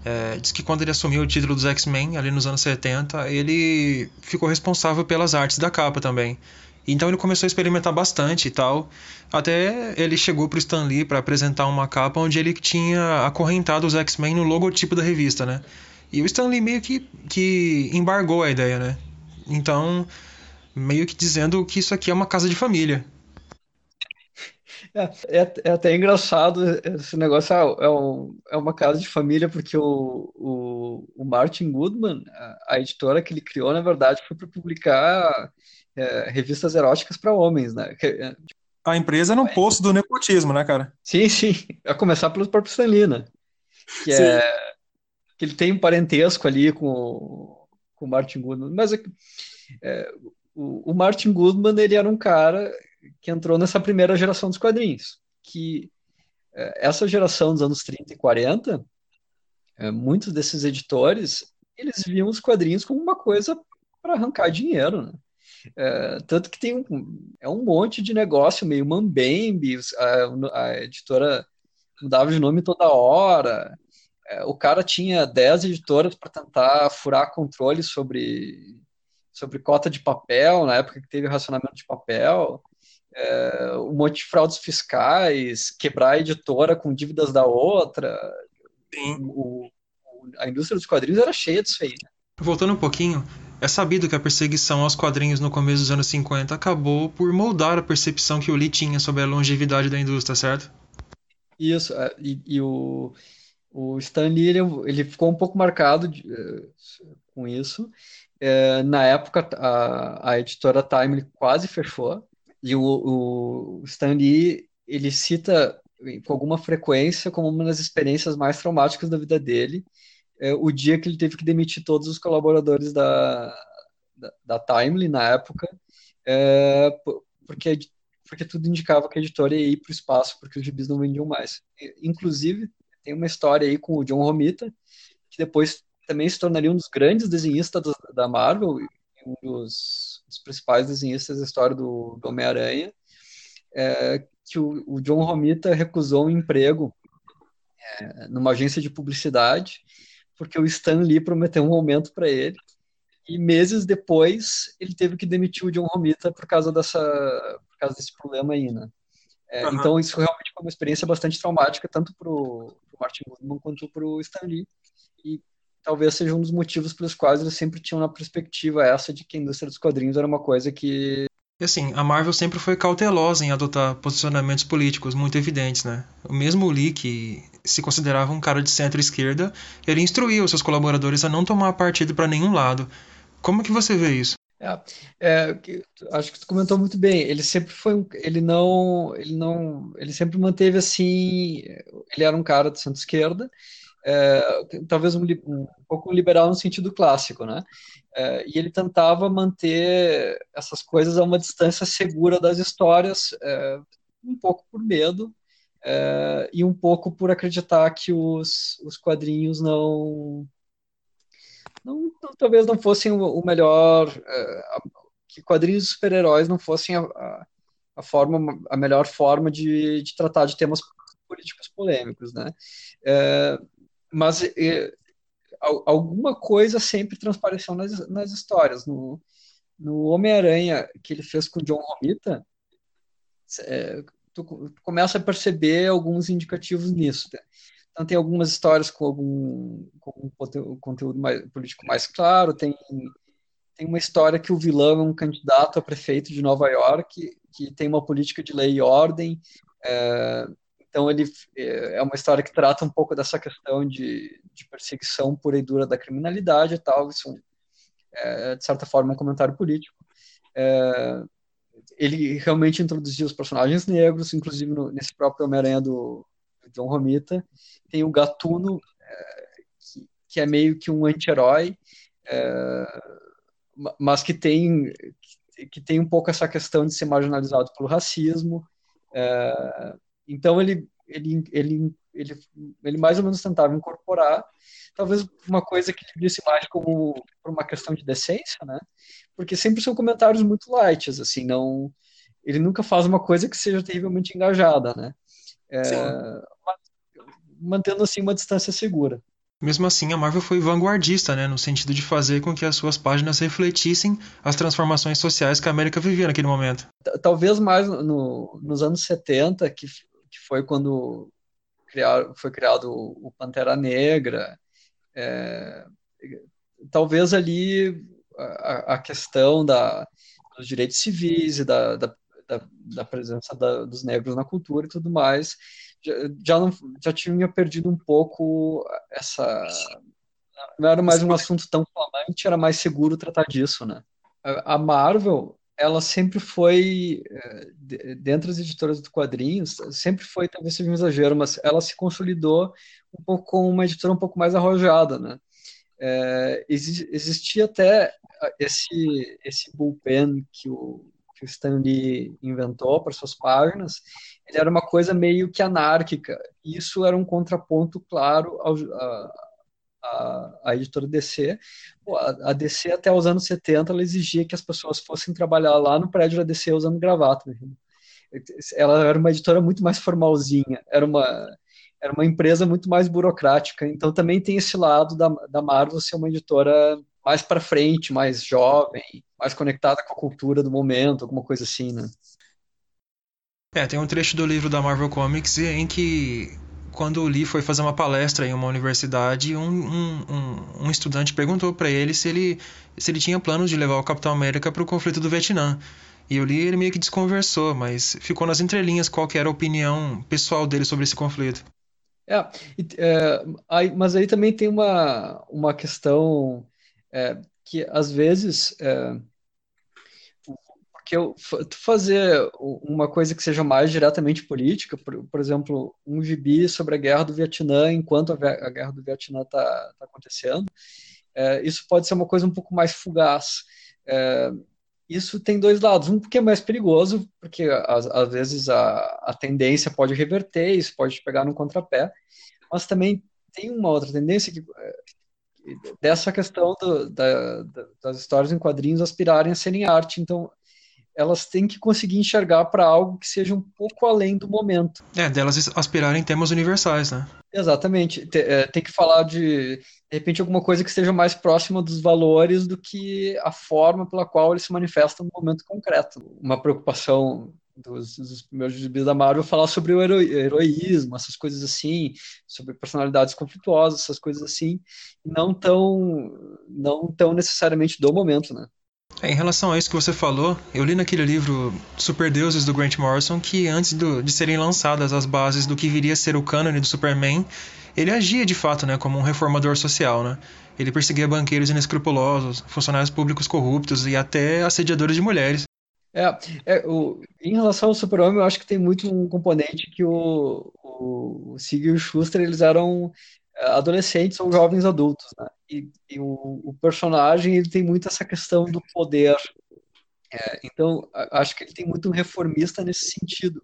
É, diz que quando ele assumiu o título dos X-Men, ali nos anos 70, ele ficou responsável pelas artes da capa também. Então ele começou a experimentar bastante e tal. Até ele chegou pro Stan Lee para apresentar uma capa onde ele tinha acorrentado os X-Men no logotipo da revista, né? E o Stan Lee meio que, que embargou a ideia, né? Então, meio que dizendo que isso aqui é uma casa de família. É, é, é até engraçado esse negócio, ah, é, um, é uma casa de família, porque o, o, o Martin Goodman, a, a editora que ele criou, na verdade, foi para publicar é, revistas eróticas para homens, né? É, a empresa era um poço do nepotismo, né, cara? Sim, sim. A começar pelo próprio Stan Lee, né? Que, é, que ele tem um parentesco ali com, com o Martin Goodman. Mas o, o Martin Goodman, ele era um cara que entrou nessa primeira geração dos quadrinhos. Que é, essa geração dos anos 30 e 40, é, muitos desses editores, eles viam os quadrinhos como uma coisa para arrancar dinheiro, né? É, tanto que tem um, é um monte de negócio meio mambembe, a, a editora mudava de nome toda hora. É, o cara tinha 10 editoras para tentar furar controle sobre, sobre cota de papel, na época que teve racionamento de papel. É, um monte de fraudes fiscais, quebrar a editora com dívidas da outra. O, o, a indústria dos quadrinhos era cheia disso aí. Né? Voltando um pouquinho, é sabido que a perseguição aos quadrinhos no começo dos anos 50 acabou por moldar a percepção que o Lee tinha sobre a longevidade da indústria, certo? Isso, é, e, e o, o Stan Lee ele, ele ficou um pouco marcado de, uh, com isso. Uh, na época, a, a editora Time quase fechou, e o, o Stan Lee ele cita com alguma frequência como uma das experiências mais traumáticas da vida dele, é, o dia que ele teve que demitir todos os colaboradores da, da, da Timely na época, é, porque, porque tudo indicava que a editora ia ir para o espaço, porque os gibis não vendiam mais. Inclusive, tem uma história aí com o John Romita, que depois também se tornaria um dos grandes desenhistas da Marvel, um dos, dos, principais desenhistas da história do, do Homem-Aranha, é, que o, o, John Romita recusou um emprego é, numa agência de publicidade porque o Stan Lee prometeu um aumento para ele. E meses depois, ele teve que demitir o John Romita por causa, dessa, por causa desse problema aí, né? É, uhum. Então, isso realmente foi uma experiência bastante traumática, tanto para o Martin Goodman quanto para o Stan Lee. E talvez seja um dos motivos pelos quais eles sempre tinham na perspectiva essa de que a indústria dos quadrinhos era uma coisa que e assim, a Marvel sempre foi cautelosa em adotar posicionamentos políticos muito evidentes, né? O mesmo Lee, que se considerava um cara de centro-esquerda, ele instruía os seus colaboradores a não tomar partido para nenhum lado. Como que você vê isso? É, é, acho que você comentou muito bem. Ele sempre foi um, ele não, ele não, ele sempre manteve assim. Ele era um cara de centro-esquerda, é, talvez um, um, pouco liberal no sentido clássico, né? É, e ele tentava manter essas coisas a uma distância segura das histórias, é, um pouco por medo é, e um pouco por acreditar que os, os quadrinhos não, não, não talvez não fossem o, o melhor, é, que quadrinhos de super-heróis não fossem a, a, a, forma, a melhor forma de, de tratar de temas políticos polêmicos, né? É, mas alguma coisa sempre transpareceu nas, nas histórias. No, no Homem-Aranha que ele fez com o John Romita, é, tu, tu, começa a perceber alguns indicativos nisso. Né? Então tem algumas histórias com algum, com um conteúdo mais, político mais claro, tem, tem uma história que o vilão é um candidato a prefeito de Nova York, que tem uma política de lei e ordem, é, então ele é, é uma história que trata um pouco dessa questão de, de perseguição pura e dura da criminalidade e tal. Isso é, de certa forma, um comentário político. É, ele realmente introduziu os personagens negros, inclusive no, nesse próprio Homem-Aranha do, do, John Romita. Tem o Gatuno, é, que, que, é meio que um anti-herói, é, mas que tem, que tem um pouco essa questão de ser marginalizado pelo racismo. É, então ele, ele, ele, ele, ele mais ou menos tentava incorporar, talvez uma coisa que ele disse mais como por uma questão de decência, né? Porque sempre são comentários muito light, assim, não ele nunca faz uma coisa que seja terrivelmente engajada, né? É, mantendo assim uma distância segura. Mesmo assim, a Marvel foi vanguardista, né, no sentido de fazer com que as suas páginas refletissem as transformações sociais que a América vivia naquele momento. Talvez mais no, nos anos 70, que, que foi quando criar, foi criado o Pantera Negra, é, talvez ali a, a questão da, dos direitos civis e da, da, da, da presença da, dos negros na cultura e tudo mais, já, já, não, já tinha perdido um pouco essa. Não era mais um assunto tão flamante, era mais seguro tratar disso, né? A Marvel, ela sempre foi, eh, dentro das editoras de quadrinhos, sempre foi, talvez seja um exagero, mas ela se consolidou um pouco como uma editora um pouco mais arrojada, né? É, existia até esse, esse bullpen que o, que o inventou para suas páginas, ele era uma coisa meio que anárquica. Isso era um contraponto claro ao, a, a, a, editora DC. A, DC, até os anos 70, ela exigia que as pessoas fossem trabalhar lá no prédio da DC usando gravata. Ela era uma editora muito mais formalzinha, era uma, era uma empresa muito mais burocrática. Então também tem esse lado da, da Marvel ser uma editora mais para frente, mais jovem, mais conectada com a cultura do momento, alguma coisa assim, né? É, tem um trecho do livro da Marvel Comics em que quando o Lee foi fazer uma palestra em uma universidade, um, um, um, estudante perguntou para ele se ele se ele tinha planos de levar o Capitão América para o conflito do Vietnã. E o Lee ele meio que desconversou, mas ficou nas entrelinhas qual era a opinião pessoal dele sobre esse conflito. É, é aí, mas aí também tem uma, uma questão é, que às vezes é, porque eu, fazer uma coisa que seja mais diretamente política, por, por, exemplo, um gibi sobre a guerra do Vietnã enquanto a, a guerra do Vietnã está tá acontecendo, é, isso pode ser uma coisa um pouco mais fugaz. É, isso tem dois lados. Um, porque é mais perigoso, porque às, às vezes a, a tendência pode reverter, isso pode te pegar no contrapé, mas também tem uma outra tendência que é, dessa questão do, da, das histórias em quadrinhos aspirarem a serem arte. Então, elas têm que conseguir enxergar para algo que seja um pouco além do momento. É, delas aspirarem temas universais, né? Exatamente. É, tem que falar de, de repente, alguma coisa que esteja mais próxima dos valores do que a forma pela qual eles se manifestam no momento concreto. Uma preocupação dos, dos primeiros gibis da Marvel falar sobre o hero, heroísmo, essas coisas assim, sobre personalidades conflituosas, essas coisas assim, não tão, não tão necessariamente do momento, né? É, em relação a isso que você falou, eu li naquele livro Super Deuses do Grant Morrison que antes do, de serem lançadas as bases do que viria a ser o cânone do Superman, ele agia de fato né, como um reformador social. Né? Ele perseguia banqueiros inescrupulosos, funcionários públicos corruptos e até assediadores de mulheres. É, é o, em relação ao Super-Homem, eu acho que tem muito um componente que o, o, o Sig e o Schuster eles eram adolescentes ou jovens adultos, né? E, e o, o, personagem ele tem muito essa questão do poder. É, então, acho que ele tem muito um reformista nesse sentido.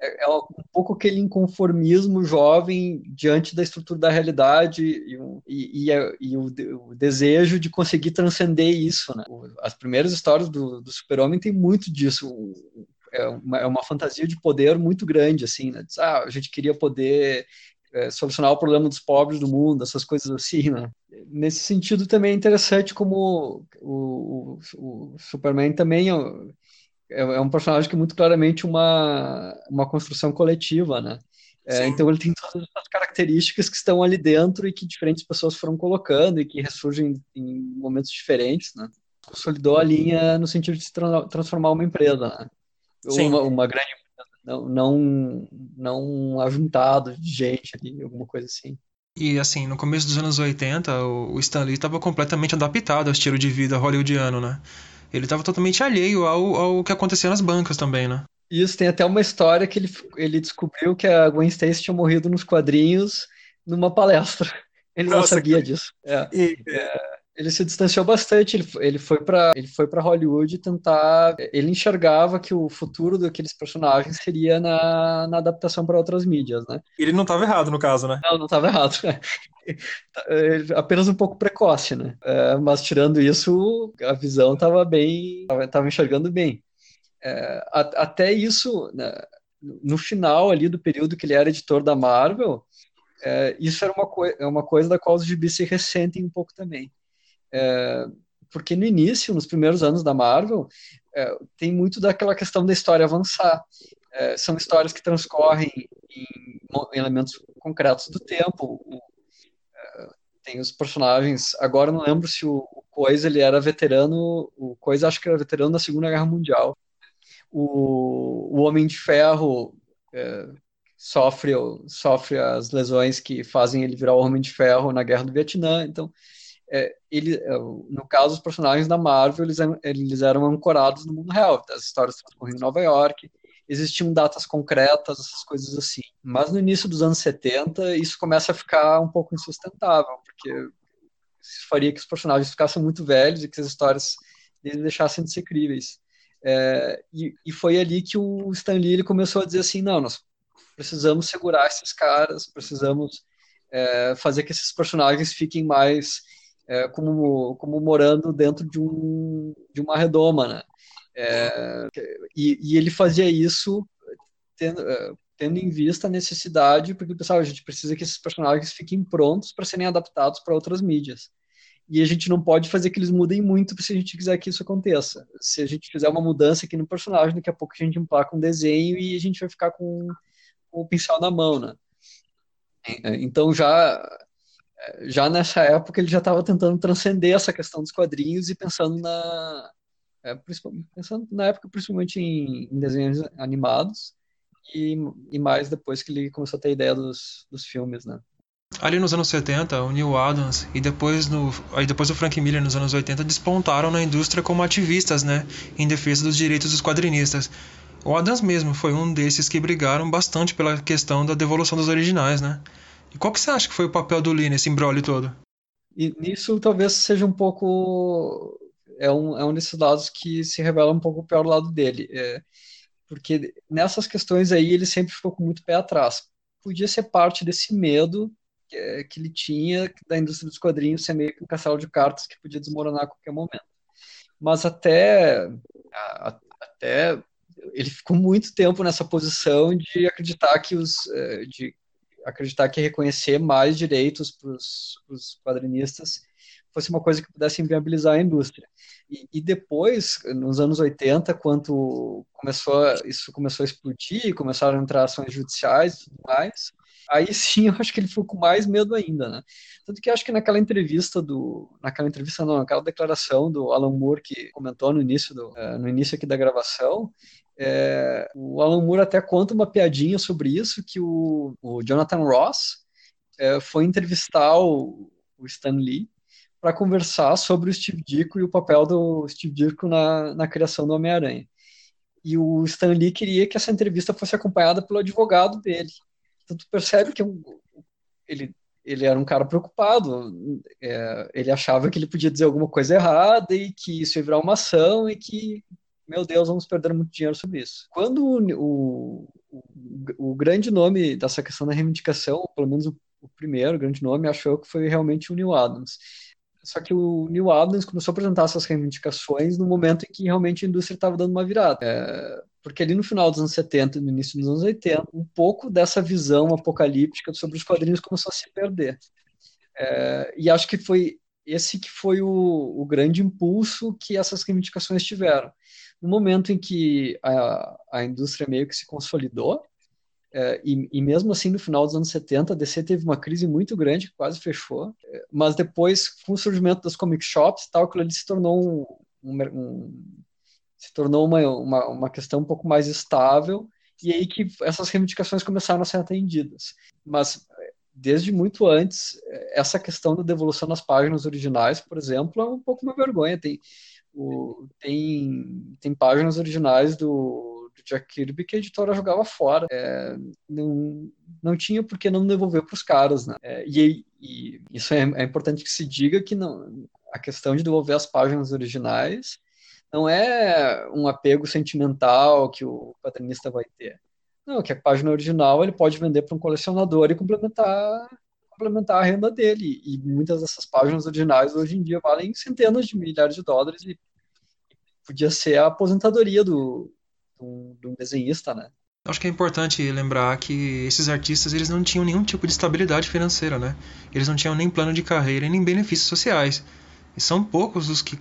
É, é, um pouco aquele inconformismo jovem diante da estrutura da realidade e, e, e, e o, o, desejo de conseguir transcender isso. Né? As primeiras histórias do, do Super-Homem tem muito disso. É uma, é uma, fantasia de poder muito grande, assim, né? Diz, ah, a gente queria poder é, solucionar o problema dos pobres do mundo, essas coisas assim, né? Nesse sentido também é interessante como o, o, o Superman também é, é, é, um personagem que é muito claramente uma, uma construção coletiva, né? É, então ele tem todas as características que estão ali dentro e que diferentes pessoas foram colocando e que ressurgem em momentos diferentes, né? Consolidou a linha no sentido de se tra transformar uma empresa, né? Uma, uma, grande não, não, não um ajuntado de gente ali, alguma coisa assim. E assim, no começo dos anos 80, o Stan Lee estava completamente adaptado ao estilo de vida hollywoodiano, né? Ele estava totalmente alheio ao, ao que acontecia nas bancas também, né? Isso, tem até uma história que ele, ele descobriu que a Gwen Stacy tinha morrido nos quadrinhos numa palestra. Ele Nossa, não sabia que... disso. É. E, é, ele se distanciou bastante, ele, ele foi para ele foi para Hollywood tentar, ele enxergava que o futuro daqueles personagens seria na, na adaptação para outras mídias, né? Ele não estava errado no caso, né? Não, não estava errado. Apenas um pouco precoce, né? É, mas tirando isso, a visão estava bem, estava enxergando bem. É, até isso, né, no final ali do período que ele era editor da Marvel, é, isso era uma, coi é uma coisa da qual os gibis se ressentem um pouco também. É, porque no início, nos primeiros anos da Marvel, é, tem muito daquela questão da história avançar. É, são histórias que transcorrem em, em elementos concretos do tempo. O, é, tem os personagens. Agora não lembro se o, o Coisa ele era veterano. O Coisa acho que era veterano da Segunda Guerra Mundial. O, o Homem de Ferro é, sofre, sofre as lesões que fazem ele virar o Homem de Ferro na Guerra do Vietnã. Então, é, ele, é, no caso, os personagens da Marvel, eles, eles eram ancorados no mundo real. As histórias transcorriam em Nova York, existiam datas concretas, essas coisas assim. Mas no início dos anos 70, isso começa a ficar um pouco insustentável, porque faria que os personagens ficassem muito velhos e que as histórias deles deixassem de ser críveis. É, e, e, foi ali que o Stan Lee ele começou a dizer assim, não, nós precisamos segurar esses caras, precisamos é, fazer que esses personagens fiquem mais é, como, como morando dentro de, um, de uma redoma, né? É, e, e, ele fazia isso tendo, é, tendo em vista a necessidade, porque pessoal, a gente precisa que esses personagens fiquem prontos para serem adaptados para outras mídias. E a gente não pode fazer que eles mudem muito se a gente quiser que isso aconteça. Se a gente fizer uma mudança aqui no personagem, daqui a pouco a gente emplaca um desenho e a gente vai ficar com, com o pincel na mão, né? É, então já já nessa época ele já estava tentando transcender essa questão dos quadrinhos e pensando na é, pensando na época principalmente em, em desenhos animados e, e, mais depois que ele começou a ter a ideia dos, dos filmes, né? Ali nos anos 70, o Neil Adams e depois, no, aí depois o Frank Miller nos anos 80 despontaram na indústria como ativistas, né, em defesa dos direitos dos quadrinistas. O Adams mesmo foi um desses que brigaram bastante pela questão da devolução dos originais, né? E qual que você acha que foi o papel do Lee nesse embrólio todo? E nisso talvez seja um pouco. É um, é um desses lados que se revela um pouco pior lado dele. É, porque nessas questões aí ele sempre ficou com muito pé atrás. Podia ser parte desse medo que, é, que ele tinha da indústria dos quadrinhos ser meio que um castelo de cartas que podia desmoronar a qualquer momento. Mas até, até ele ficou muito tempo nessa posição de acreditar que os é, de acreditar que reconhecer mais direitos para os quadrinistas fosse uma coisa que pudesse inviabilizar a indústria. E, e, depois, nos anos 80, quando começou, isso começou a explodir, começaram a entrar ações judiciais e tudo mais, aí sim eu acho que ele ficou com mais medo ainda, né? Tanto que acho que naquela entrevista do, naquela entrevista não, naquela declaração do Alan Moore que comentou no início do, uh, no início aqui da gravação, é, o Alan Moore até conta uma piadinha sobre isso, que o, o Jonathan Ross é, foi entrevistar o, o Stan Lee para conversar sobre o Steve Ditko e o papel do Steve Ditko na, na criação do Homem-Aranha. E o Stan Lee queria que essa entrevista fosse acompanhada pelo advogado dele. Então tu percebe que ele, ele era um cara preocupado. É, ele achava que ele podia dizer alguma coisa errada e que isso ia virar uma ação e que meu Deus, vamos perder muito dinheiro sobre isso. Quando o, o, o grande nome dessa questão da reivindicação, pelo menos o, o primeiro grande nome, achou que foi realmente o Neil Adams. Só que o Neil Adams começou a apresentar essas reivindicações no momento em que realmente a indústria estava dando uma virada. É, porque ali no final dos anos 70 e no início dos anos 80, um pouco dessa visão apocalíptica sobre os quadrinhos começou a se perder. É, e acho que foi esse que foi o, o grande impulso que essas reivindicações tiveram no momento em que a, a indústria meio que se consolidou, é, e, e, mesmo assim, no final dos anos 70, a DC teve uma crise muito grande, quase fechou. É, mas depois, com o surgimento das comic shops, tal, aquilo ali se tornou um, um, um, se tornou uma, uma, uma questão um pouco mais estável. E aí que essas reivindicações começaram a ser atendidas. Mas desde muito antes, essa questão da devolução das páginas originais, por exemplo, é um pouco uma vergonha. Tem o, tem, tem páginas originais do, do, Jack Kirby que a editora jogava fora. É, não, não tinha por que não devolver para os caras. Né? É, e, e, isso é, é, importante que se diga que não, a questão de devolver as páginas originais não é um apego sentimental que o quadrinista vai ter. Não, que a página original ele pode vender para um colecionador e complementar complementar a renda dele. E muitas dessas páginas originais hoje em dia valem centenas de milhares de dólares e podia ser a aposentadoria do, do, do desenhista, né? Acho que é importante lembrar que esses artistas eles não tinham nenhum tipo de estabilidade financeira, né? Eles não tinham nem plano de carreira e nem benefícios sociais. E são poucos os que,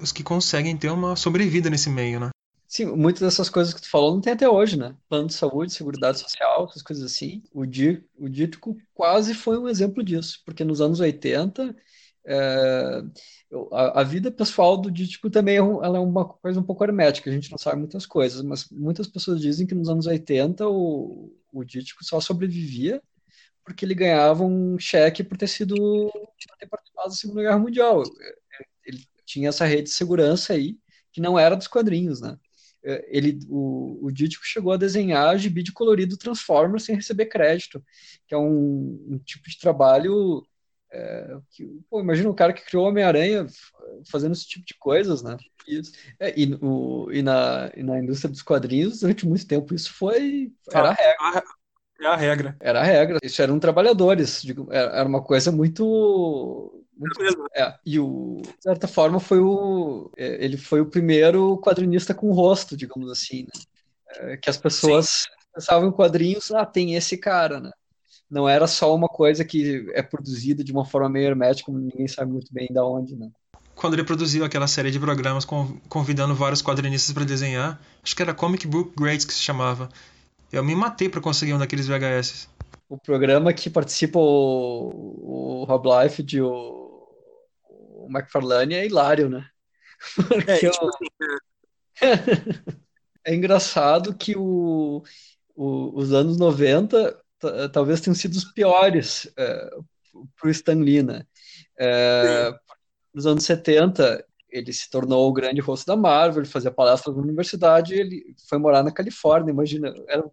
os que conseguem ter uma sobrevida nesse meio, né? Sim, muitas dessas coisas que tu falou não tem até hoje, né? Plano de saúde, seguridade social, essas coisas assim. O, Di, o Dítico quase foi um exemplo disso, porque nos anos 80, é, a, a, vida pessoal do Dítico também é, ela é uma coisa um pouco hermética, a gente não sabe muitas coisas, mas muitas pessoas dizem que nos anos 80 o, o Dítico só sobrevivia porque ele ganhava um cheque por ter sido ter participado da Segunda Guerra Mundial. Ele tinha essa rede de segurança aí, que não era dos quadrinhos, né? Ele, o, o Dítico chegou a desenhar gibi de colorido Transformers sem receber crédito, que é um, um tipo de trabalho é, que, pô, imagina o cara que criou Homem-Aranha fazendo esse tipo de coisas, né? E, é, e, o, e, na, e na indústria dos quadrinhos, durante muito tempo, isso foi. Era a regra. É a regra. Era a regra. Isso eram trabalhadores. Digo, era uma coisa muito. Muito é. E o, de certa forma, foi o. É, ele foi o primeiro quadrinista com rosto, digamos assim, né? É, que as pessoas Sim. pensavam em quadrinhos, ah, tem esse cara, né? Não era só uma coisa que é produzida de uma forma meio hermética, ninguém sabe muito bem da onde, né? Quando ele produziu aquela série de programas convidando vários quadrinistas para desenhar, acho que era Comic Book Greats que se chamava. Eu me matei para conseguir um daqueles VHS. O programa que participa o, o Rob Life de o, o McFarlane é hilário, né? Porque é, tipo assim, é engraçado que o, o, os anos 90 talvez tenham sido os piores é, para o Stan Lee, né? É, nos anos 70, ele se tornou o grande rosto da Marvel, ele fazia palestras na universidade, ele foi morar na Califórnia, imagina, era,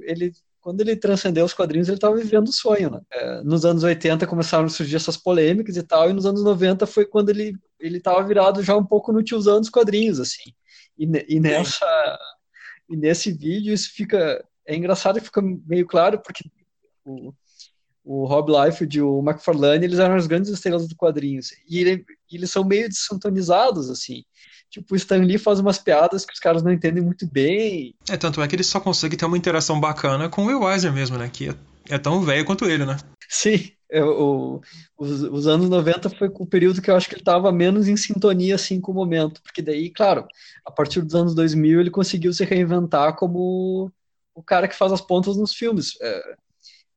ele quando ele transcendeu os quadrinhos, ele estava vivendo o sonho, né? É, nos anos 80 começaram a surgir essas polêmicas e tal, e nos anos 90 foi quando ele ele estava virado já um pouco no tiozão dos quadrinhos, assim. E, e nessa e nesse vídeo isso fica é engraçado que fica meio claro porque o, o Rob Liefeld e o McFarlane, eles eram as grandes estrelas do quadrinhos. E ele, eles são meio desintonizados, assim. Tipo, o Stan Lee faz umas piadas que os caras não entendem muito bem. É, tanto é que ele só consegue ter uma interação bacana com o Will Eisner mesmo, né? Que é, é tão velho quanto ele, né? Sim. É, o, os, os, anos 90 foi o período que eu acho que ele estava menos em sintonia assim com o momento, porque daí, claro, a partir dos anos 2000 ele conseguiu se reinventar como o cara que faz as pontas nos filmes. É,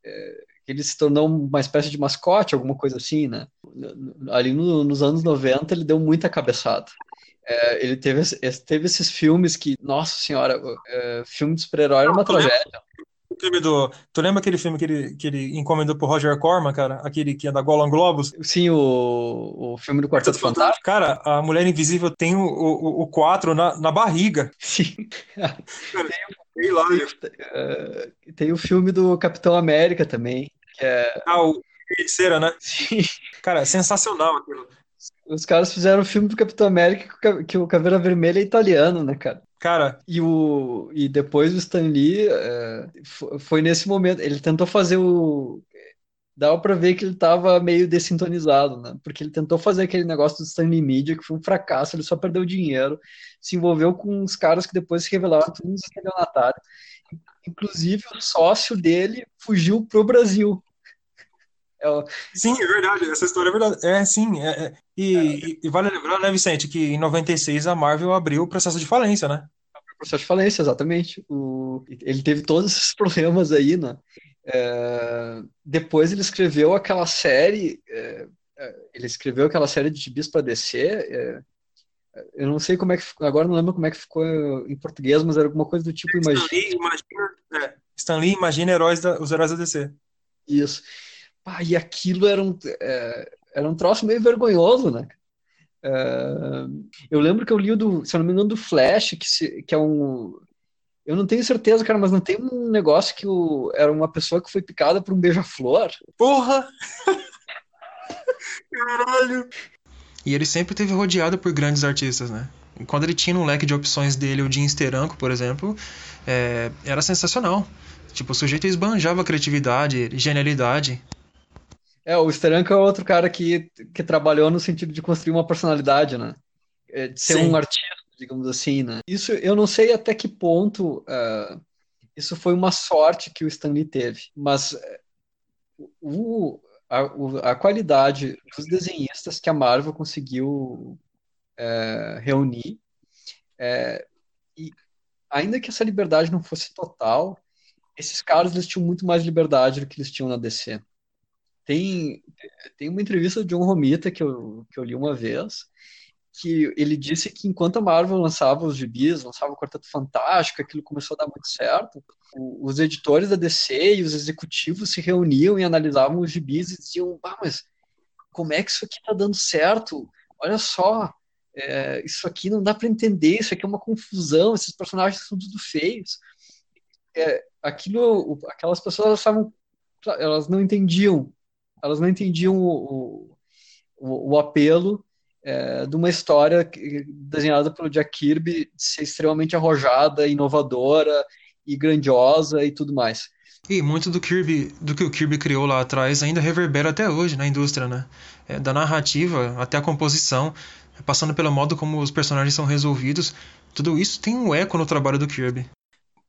é, ele se tornou uma espécie de mascote, alguma coisa assim, né? Ali no, nos anos 90 ele deu muita cabeçada. É, ele teve, teve esses filmes que, nossa senhora, é, filme de super-herói era uma tragédia. O filme do, tu lembra aquele filme que ele, que ele encomendou pro Roger Corman, cara? Aquele que é da Golan Globus? Sim, o, o filme do Quarteto Fantástico. Cara, a Mulher Invisível tem o, o, o 4 na, na barriga. Sim. Cara, tem, lá, tem, tem o filme do Capitão América também. Que é... Ah, o Terceira, né? Sim. Cara, é sensacional aquilo. Os caras fizeram o filme do Capitão América que o Caveira Vermelha é italiano, né, cara? Cara. E, o, e depois o Stan Lee é, foi nesse momento. Ele tentou fazer o. Dava pra ver que ele tava meio dessintonizado, né? Porque ele tentou fazer aquele negócio do Stanley Media, que foi um fracasso, ele só perdeu dinheiro, se envolveu com uns caras que depois se revelaram todos estelionatários. Inclusive, o sócio dele fugiu pro Brasil. É. Sim, é verdade, essa história é verdade. É, sim. É, é. E, e, vale lembrar, né, Vicente, que em 96 a Marvel abriu o processo de falência, né? O processo de falência, exatamente. O... Ele teve todos esses problemas aí, né? É... Depois ele escreveu aquela série. É... é ele escreveu aquela série de gibis para DC. É, eu não sei como é que agora não lembro como é que ficou em português, mas era alguma coisa do tipo Stan Lee, imagina, é, Stan Lee imagina heróis da, os heróis da DC. Isso. Pá, e aquilo era um, é, era um troço meio vergonhoso, né? É, eu lembro que eu li o do, se eu não me engano, do Flash, que, se, que é um. Eu não tenho certeza, cara, mas não tem um negócio que o, era uma pessoa que foi picada por um beija-flor? Porra! Caralho! E ele sempre teve rodeado por grandes artistas, né? Quando ele tinha no leque de opções dele o Jim Steranko, por exemplo, é, era sensacional. Tipo, o sujeito esbanjava criatividade, genialidade. É, o Steranko é outro cara que, que trabalhou no sentido de construir uma personalidade, né? É, de ser Sim. um artista, digamos assim, né? Isso eu não sei até que ponto uh, isso foi uma sorte que o Stanley teve. Mas é, o, a, a qualidade dos desenhistas que a Marvel conseguiu é, reunir, é, e ainda que essa liberdade não fosse total, esses caras eles tinham muito mais liberdade do que eles tinham na DC. Tem, tem uma entrevista do John Romita que eu, que eu li uma vez, que ele disse que enquanto a Marvel lançava os gibis, lançava o Quarteto Fantástico, aquilo começou a dar muito certo, os editores da DC e os executivos se reuniam e analisavam os gibis e diziam, ah, mas como é que isso aqui tá dando certo? Olha só, é, isso aqui não dá para entender, isso aqui é uma confusão, esses personagens são tudo feios. É, aquilo, aquelas pessoas estavam, elas não entendiam, elas não entendiam o, o, o apelo é, de uma história desenhada pelo Jack Kirby ser extremamente arrojada, inovadora e grandiosa e tudo mais. E muito do Kirby, do que o Kirby criou lá atrás ainda reverbera até hoje na indústria, né? É, da narrativa até a composição, passando pelo modo como os personagens são resolvidos, tudo isso tem um eco no trabalho do Kirby.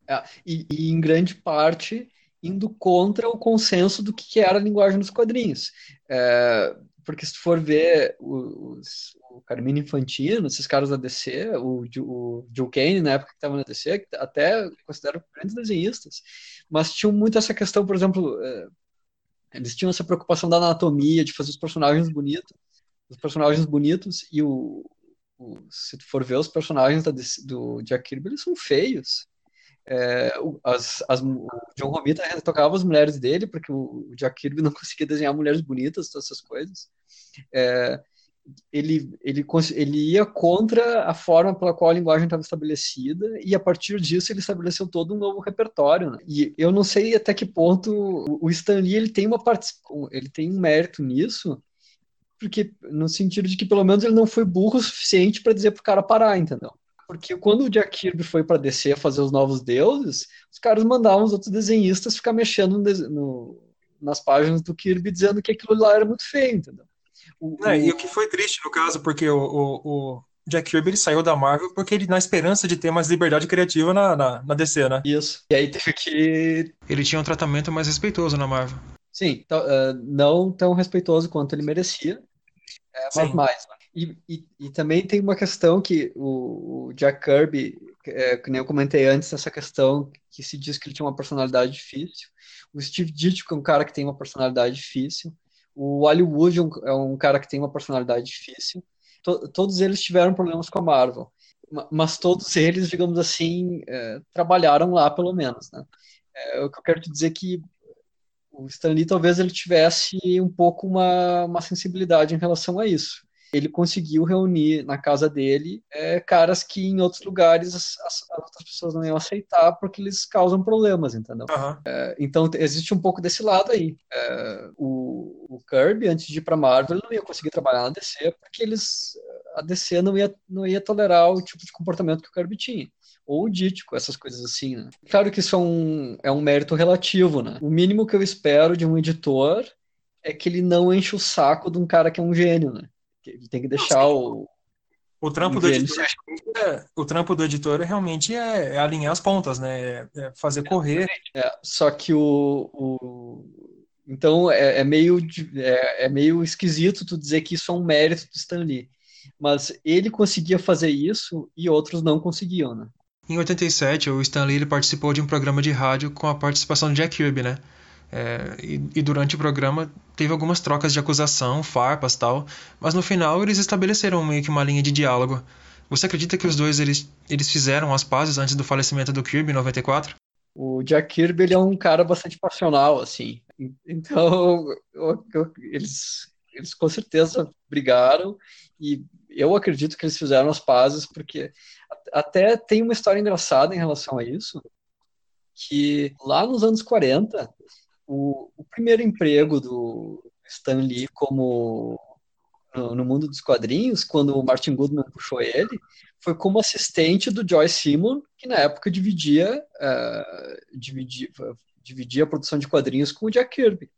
É, e, e, em grande parte indo contra o consenso do que era a linguagem dos quadrinhos. É, porque se tu for ver os, o Carmine Infantino, esses caras da DC, o, o Joe Kane, na época que estava na DC, até considero grandes desenhistas, mas tinham muito essa questão, por exemplo, é, eles tinham essa preocupação da anatomia, de fazer os personagens bonitos, os personagens bonitos, e o, o se tu for ver os personagens da, do Jack Kirby, eles são feios. É, as, as, o John Romita tocava as mulheres dele, porque o, Jack Kirby não conseguia desenhar mulheres bonitas, todas essas coisas. É, ele, ele, ele ia contra a forma pela qual a linguagem estava estabelecida, e a partir disso ele estabeleceu todo um novo repertório. Né? E eu não sei até que ponto o Stan Lee ele tem, uma ele tem um mérito nisso, porque no sentido de que pelo menos ele não foi burro o suficiente para dizer pro cara parar, entendeu? Porque quando o Jack Kirby foi para descer fazer os novos deuses, os caras mandavam os outros desenhistas ficar mexendo no, no, nas páginas do Kirby dizendo que aquilo lá era muito feio, entendeu? O, é, o... E o que foi triste no caso, porque o, o, Jack Kirby ele saiu da Marvel porque ele, na esperança de ter mais liberdade criativa na, na, na DC, né? Isso. E aí teve que. Ele tinha um tratamento mais respeitoso na Marvel. Sim, uh, não tão respeitoso quanto ele merecia, é, mas mais. Né? E, e, e, também tem uma questão que o, o Jack Kirby, é, que nem eu comentei antes, essa questão que se diz que ele tinha uma personalidade difícil. O Steve Ditko é um cara que tem uma personalidade difícil. O Hollywood é um, é um cara que tem uma personalidade difícil. To, todos eles tiveram problemas com a Marvel. Mas todos eles, digamos assim, é, trabalharam lá, pelo menos. Né? É, o que eu quero te dizer é que o Stan Lee talvez ele tivesse um pouco uma, uma sensibilidade em relação a isso ele conseguiu reunir na casa dele é, caras que em outros lugares as, as, outras pessoas não iam aceitar porque eles causam problemas, entendeu? Uhum. É, então existe um pouco desse lado aí. É, o, o, Kirby, antes de ir para Marvel, não ia conseguir trabalhar na DC porque eles a DC não ia, não ia tolerar o tipo de comportamento que o Kirby tinha ou o Dítico, essas coisas assim, né? Claro que isso é um, é um mérito relativo, né? O mínimo que eu espero de um editor é que ele não enche o saco de um cara que é um gênio, né? Ele tem que deixar o. O trampo, do editor, é, o trampo do editor realmente é, é alinhar as pontas, né? É, é fazer correr. É, só que o, o... então é, é meio é, é, meio esquisito tu dizer que isso é um mérito do Stan Lee, mas ele conseguia fazer isso e outros não conseguiam, né? Em 87, o Stan Lee ele participou de um programa de rádio com a participação de Jack Kirby, né? É, e, e, durante o programa teve algumas trocas de acusação, farpas tal, mas no final eles estabeleceram meio que uma linha de diálogo. Você acredita que os dois eles, eles fizeram as pazes antes do falecimento do Kirby em 94? O Jack Kirby ele é um cara bastante passional, assim. Então, eu, eu, eles, eles com certeza brigaram e eu acredito que eles fizeram as pazes porque até tem uma história engraçada em relação a isso, que lá nos anos 40, o, o primeiro emprego do Stan Lee como no, no, mundo dos quadrinhos, quando o Martin Goodman puxou ele, foi como assistente do Joy Simon, que na época dividia, uh, dividia, dividia a produção de quadrinhos com o Jack Kirby.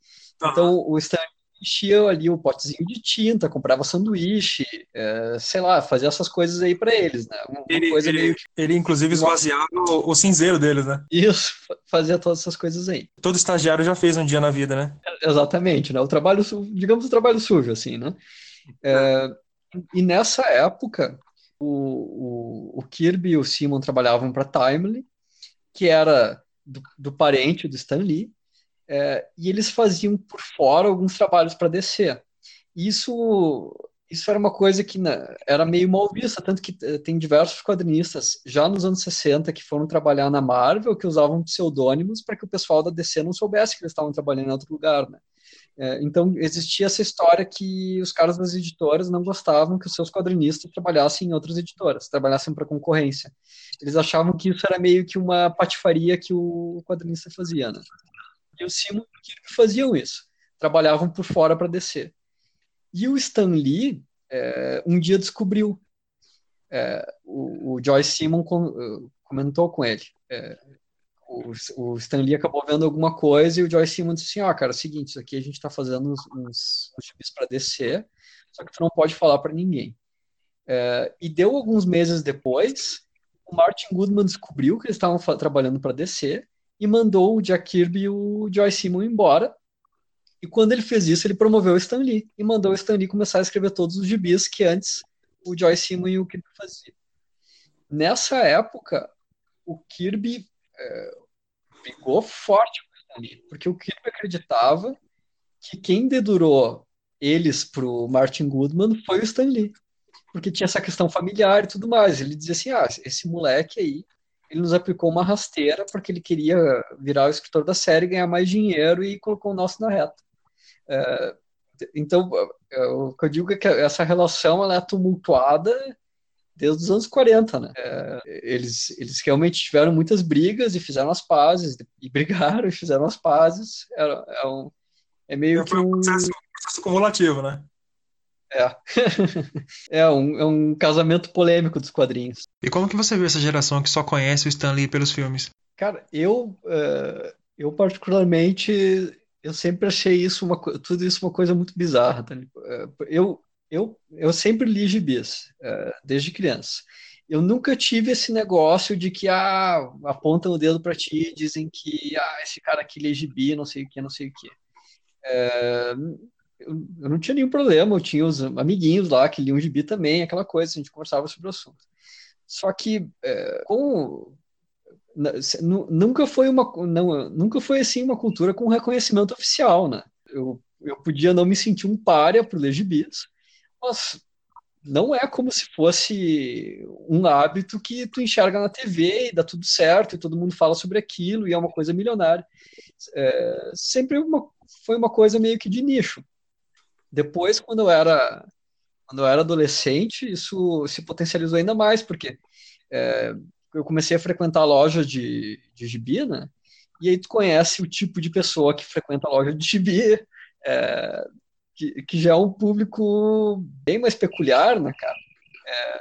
Então o Stan enchia ali o potezinho de tinta, comprava sanduíche, é, sei lá, fazia essas coisas aí para eles, né? Ele, ele, meio... ele, inclusive, esvaziava o, o cinzeiro deles, né? Isso, fazia todas essas coisas aí. Todo estagiário já fez um dia na vida, né? Exatamente, né? O trabalho, digamos, o trabalho sujo, assim, né? É, e nessa época, o, o, o Kirby e o Simon trabalhavam para Timely, que era do, do parente do Stan Lee, é, e eles faziam por fora alguns trabalhos para DC. Isso, isso era uma coisa que né, era meio mal vista, tanto que eh, tem diversos quadrinistas já nos anos 60 que foram trabalhar na Marvel, que usavam pseudônimos para que o pessoal da DC não soubesse que eles estavam trabalhando em outro lugar, né? É, então existia essa história que os caras das editoras não gostavam que os seus quadrinistas trabalhassem em outras editoras, trabalhassem para concorrência. Eles achavam que isso era meio que uma patifaria que o quadrinista fazia, né? E o Simon faziam isso, trabalhavam por fora para descer. E o Stan Lee é, um dia descobriu, é, o, o Joyce Simon com, uh, comentou com ele, é, o, o Stan Lee acabou vendo alguma coisa e o Joyce Simon disse assim, ó, oh, cara, é o seguinte, isso aqui a gente está fazendo uns, uns para descer, só que tu não pode falar para ninguém. É, e deu alguns meses depois, o Martin Goodman descobriu que eles estavam trabalhando para descer e mandou o Jack Kirby e o Joy Simon embora. E quando ele fez isso, ele promoveu o Stan Lee e mandou o Stan Lee começar a escrever todos os gibis que antes o Joy Simon e o Kirby faziam. Nessa época, o Kirby é, forte com o Stan Lee, porque o Kirby acreditava que quem dedurou eles para o Martin Goodman foi o Stan Lee, porque tinha essa questão familiar e tudo mais. Ele dizia assim: ah, esse moleque aí ele nos aplicou uma rasteira porque ele queria virar o escritor da série, ganhar mais dinheiro e colocou o nosso na reta. É, então, é, o que eu digo é que essa relação ela é tumultuada desde os anos 40, né? É, eles, eles realmente tiveram muitas brigas e fizeram as pazes, e brigaram e fizeram as pazes. É, é, um, é meio que um... processo, um processo cumulativo, né? É. é, um, é um casamento polêmico dos quadrinhos. E como que você vê essa geração que só conhece o Stan Lee pelos filmes? Cara, eu, uh, eu particularmente, eu sempre achei isso uma, tudo isso uma coisa muito bizarra. Tá? Eu, eu, eu sempre li gibis, uh, desde criança. Eu nunca tive esse negócio de que ah, apontam o dedo para ti e dizem que ah, esse cara aqui lê gibi, não sei o que, não sei o que. Uh, eu, eu não tinha nenhum problema, eu tinha os amiguinhos lá que liam gibi também, aquela coisa, a gente conversava sobre o assunto. Só que é, com nunca foi uma não, nunca foi assim uma cultura com reconhecimento oficial, né? Eu, eu podia não me sentir um párea por ler gibis, mas não é como se fosse um hábito que tu enxerga na TV e dá tudo certo e todo mundo fala sobre aquilo e é uma coisa milionária. É, sempre uma, foi uma coisa meio que de nicho. Depois, quando eu era quando eu era adolescente, isso se potencializou ainda mais, porque é, eu comecei a frequentar lojas de, de gibi, né? E aí tu conhece o tipo de pessoa que frequenta a loja de gibi, é, que, que já é um público bem mais peculiar, né, cara? É,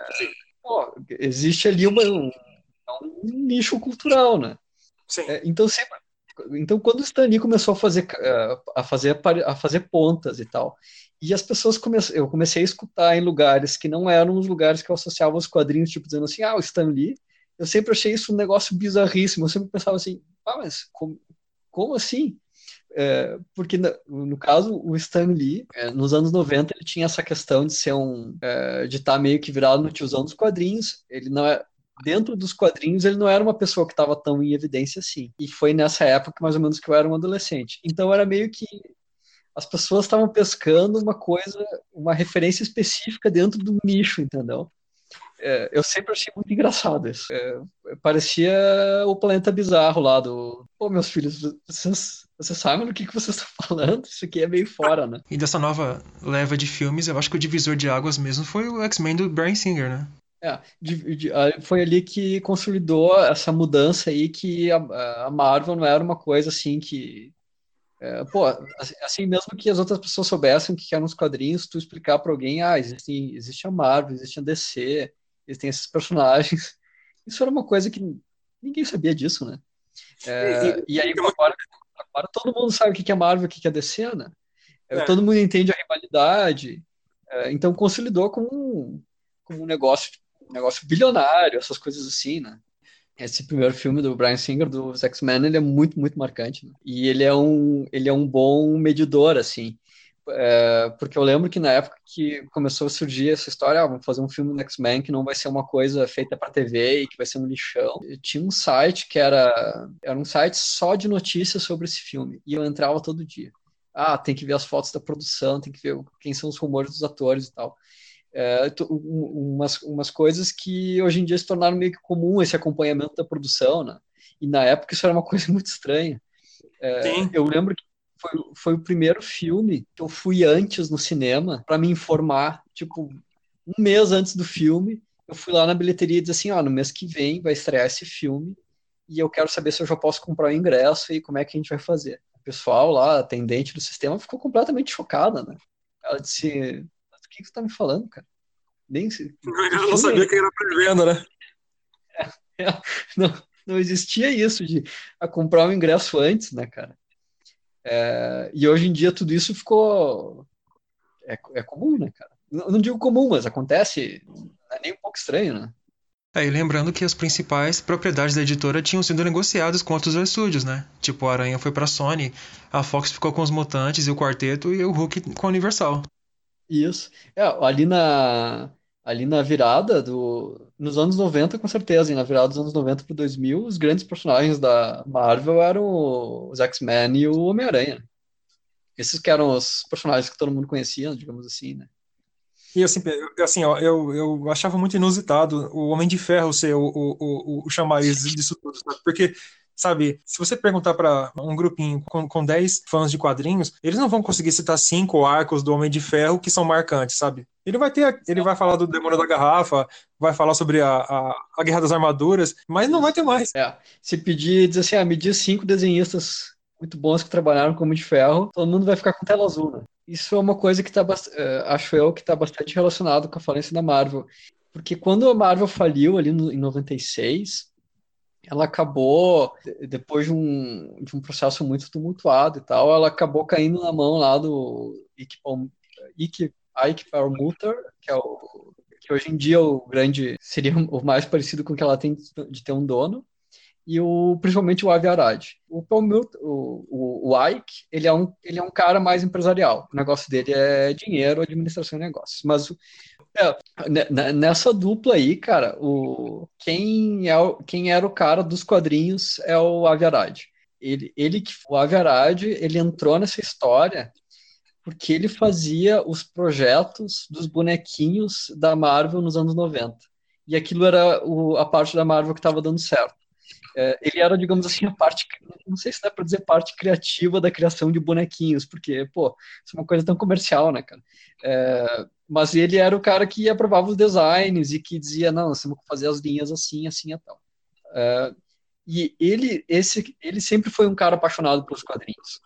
pô, existe ali uma, um, um, nicho cultural, né? É, então sempre então, quando o Stanley começou a fazer, eh, a fazer, a fazer pontas e tal, e as pessoas eu comecei a escutar em lugares que não eram os lugares que eu associava os quadrinhos, tipo dizendo assim, ah, o Stanley, eu sempre achei isso um negócio bizarríssimo, eu sempre pensava assim, ah, mas como, como assim? É, porque no, caso o Stan Lee é, nos anos 90 ele tinha essa questão de ser um é, de estar tá meio que virado no tiozão dos quadrinhos ele não é dentro dos quadrinhos, ele não era uma pessoa que estava tão em evidência assim. E foi nessa época, mais ou menos, que eu era um adolescente. Então era meio que as pessoas estavam pescando uma coisa, uma referência específica dentro do nicho, entendeu? É, eu sempre achei muito engraçado isso. É, parecia o planeta bizarro lá do. Pô, meus filhos, vocês, vocês sabem do que, que vocês estão falando? Isso aqui é meio fora, né? E dessa nova leva de filmes, eu acho que o divisor de águas mesmo foi o X-Men do Brian Singer, né? É, de, de, foi ali que consolidou essa mudança aí que a, a Marvel não era uma coisa assim que é, pô, assim mesmo que as outras pessoas soubessem que eram os quadrinhos, tu explicar para alguém, ah, existe, existe a Marvel, existe a DC, existem esses personagens. Isso era uma coisa que ninguém sabia disso, né? É, e, aí agora, agora todo mundo sabe o que é Marvel, o que é DC, né? É. Todo mundo entende a rivalidade, é, então consolidou como um, como um negócio, negócio bilionário, essas coisas assim, né? Esse primeiro filme do Brian Singer, do X-Men, ele é muito, muito marcante. Né? E ele é um, ele é um bom medidor, assim. É, porque eu lembro que na época que começou a surgir essa história, ah, vamos fazer um filme do X-Men que não vai ser uma coisa feita para TV e que vai ser um lixão. Eu tinha um site que era, era um site só de notícias sobre esse filme e eu entrava todo dia. Ah, tem que ver as fotos da produção, tem que ver quem são os rumores dos atores e tal. É, umas, umas coisas que hoje em dia se tornaram meio que comum esse acompanhamento da produção, né? E na época isso era uma coisa muito estranha. É, eu lembro que foi, foi o primeiro filme que eu fui antes no cinema para me informar, tipo, um mês antes do filme, eu fui lá na bilheteria e disse assim, ó, no mês que vem vai estrear esse filme e eu quero saber se eu já posso comprar o ingresso e como é que a gente vai fazer. O pessoal lá, atendente do sistema, ficou completamente chocada, né? Ela disse, que, que você tá me falando, cara? Nem se... Eu não sabia que era pré-venda, né? É, é, não, não existia isso de a comprar o ingresso antes, né, cara? É, e hoje em dia tudo isso ficou. É, é comum, né, cara? Não, não, digo comum, mas acontece. Não é nem um pouco estranho, né? É, e lembrando que as principais propriedades da editora tinham sido negociadas com outros estúdios, né? Tipo, a Aranha foi pra Sony, a Fox ficou com os Mutantes e o Quarteto e o Hulk com a Universal. Isso. É, ali na, ali na virada do. Nos anos 90, com certeza, e na virada dos anos 90 para 2000, os grandes personagens da Marvel eram os X-Men e o Homem-Aranha. Esses que eram os personagens que todo mundo conhecia, digamos assim, né? E assim, assim ó, eu, eu achava muito inusitado o Homem de Ferro ser o, o, o, o chamariz disso tudo, sabe? Porque sabe? Se você perguntar para um grupinho com, com 10 fãs de quadrinhos, eles não vão conseguir citar cinco arcos do Homem de Ferro que são marcantes, sabe? Ele vai ter, ele vai falar do Demônio da Garrafa, vai falar sobre a, a, a Guerra das Armaduras, mas não vai ter mais. É, se pedir, dizer assim, ah, me diz cinco desenhistas muito bons que trabalharam com Homem de Ferro, todo mundo vai ficar com tela azul, né? Isso é uma coisa que tá, uh, acho eu, que está bastante relacionado com a falência da Marvel. Porque quando a Marvel faliu ali no, em 96, ela acabou, depois de um, de um processo muito tumultuado e tal, ela acabou caindo na mão lá do Ike, Ike Perlmutter, que é o que hoje em dia é o grande seria o mais parecido com o que ela tem de ter um dono e o principalmente o Avi Arad. O, o, o, o Ike ele é um ele é um cara mais empresarial. O negócio dele é dinheiro, administração de negócios. Mas é, nessa dupla aí, cara, o, quem, é o, quem era o cara dos quadrinhos é o Aviarad. Ele, ele o Aviarad, ele entrou nessa história porque ele fazia os projetos dos bonequinhos da Marvel nos anos 90. E aquilo era o, a parte da Marvel que estava dando certo. É, ele era, digamos assim, a parte, não sei se dá para dizer parte criativa da criação de bonequinhos, porque, pô, isso é uma coisa tão comercial, né, cara? É, mas ele era o cara que aprovava os designs e que dizia, não, nós temos que fazer as linhas assim, assim e tal. Uh, e ele, esse, ele sempre foi um cara apaixonado pelos quadrinhos.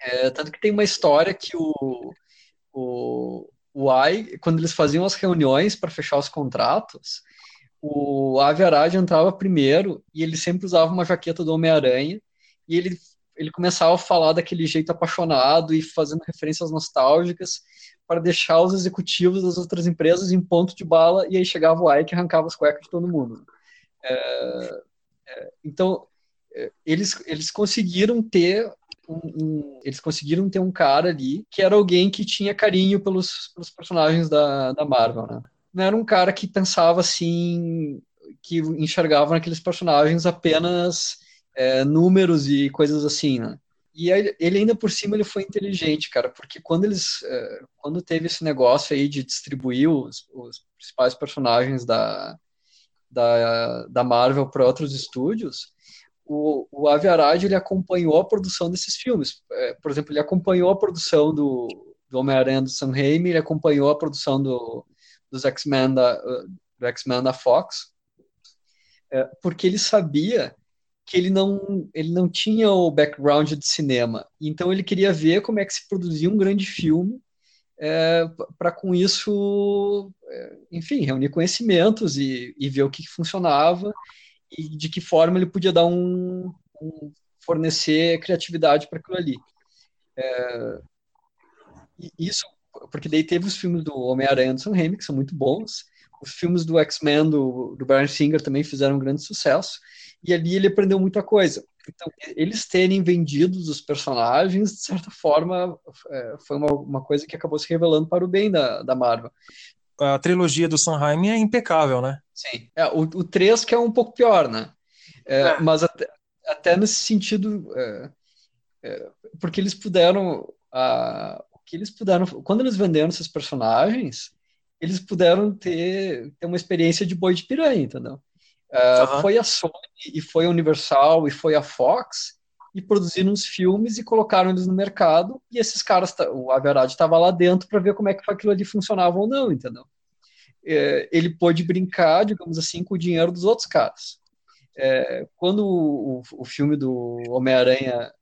É, tanto que tem uma história que o, o, o AI, quando eles faziam as reuniões para fechar os contratos, o Avi Arad entrava primeiro e ele sempre usava uma jaqueta do Homem-Aranha e ele, ele começava a falar daquele jeito apaixonado e fazendo referências nostálgicas para deixar os executivos das outras empresas em ponto de bala, e aí chegava o Ike e arrancava as cuecas de todo mundo. É, é, então, é, eles, eles conseguiram ter um, um, eles conseguiram ter um cara ali que era alguém que tinha carinho pelos, pelos personagens da, da Marvel, né? Não era um cara que pensava assim, que enxergava naqueles personagens apenas é, números e coisas assim, né? E ele ainda por cima ele foi inteligente, cara, porque quando eles, é, quando teve esse negócio aí de distribuir os, os principais personagens da, da, da Marvel para outros estúdios, o, o Avi Arad, ele acompanhou a produção desses filmes. É, por exemplo, ele acompanhou a produção do, do Homem-Aranha do Sam Raimi, ele acompanhou a produção do, dos X-Men da, do X-Men da Fox, é, porque ele sabia que ele não, ele não tinha o background de cinema. Então ele queria ver como é que se produzia um grande filme é, para com isso, é, enfim, reunir conhecimentos e, e ver o que, funcionava e de que forma ele podia dar um, um fornecer criatividade para aquilo ali. É, isso, porque daí teve os filmes do Homem-Aranha do Sam Raimi, que são muito bons, os filmes do X-Men do, do Brian Singer também fizeram um grande sucesso, e ali ele aprendeu muita coisa. Então, eles terem vendido os personagens, de certa forma, é, foi uma, uma coisa que acabou se revelando para o bem da, da Marvel. A trilogia do Sanheim é impecável, né? Sim. É, o, o 3 que é um pouco pior, né? É, é. Mas até, até nesse sentido, é, é, porque eles puderam, a, o que eles puderam, quando eles venderam esses personagens, eles puderam ter, ter uma experiência de boi de piranha, entendeu? Uh, Foi a Sony e foi a Universal e foi a Fox e produziram uns filmes e colocaram eles no mercado e esses caras, o Average estava lá dentro para ver como é que aquilo ali funcionava ou não, entendeu? É, ele pôde brincar, digamos assim, com o dinheiro dos outros caras. É, quando o, o, filme do Homem-Aranha,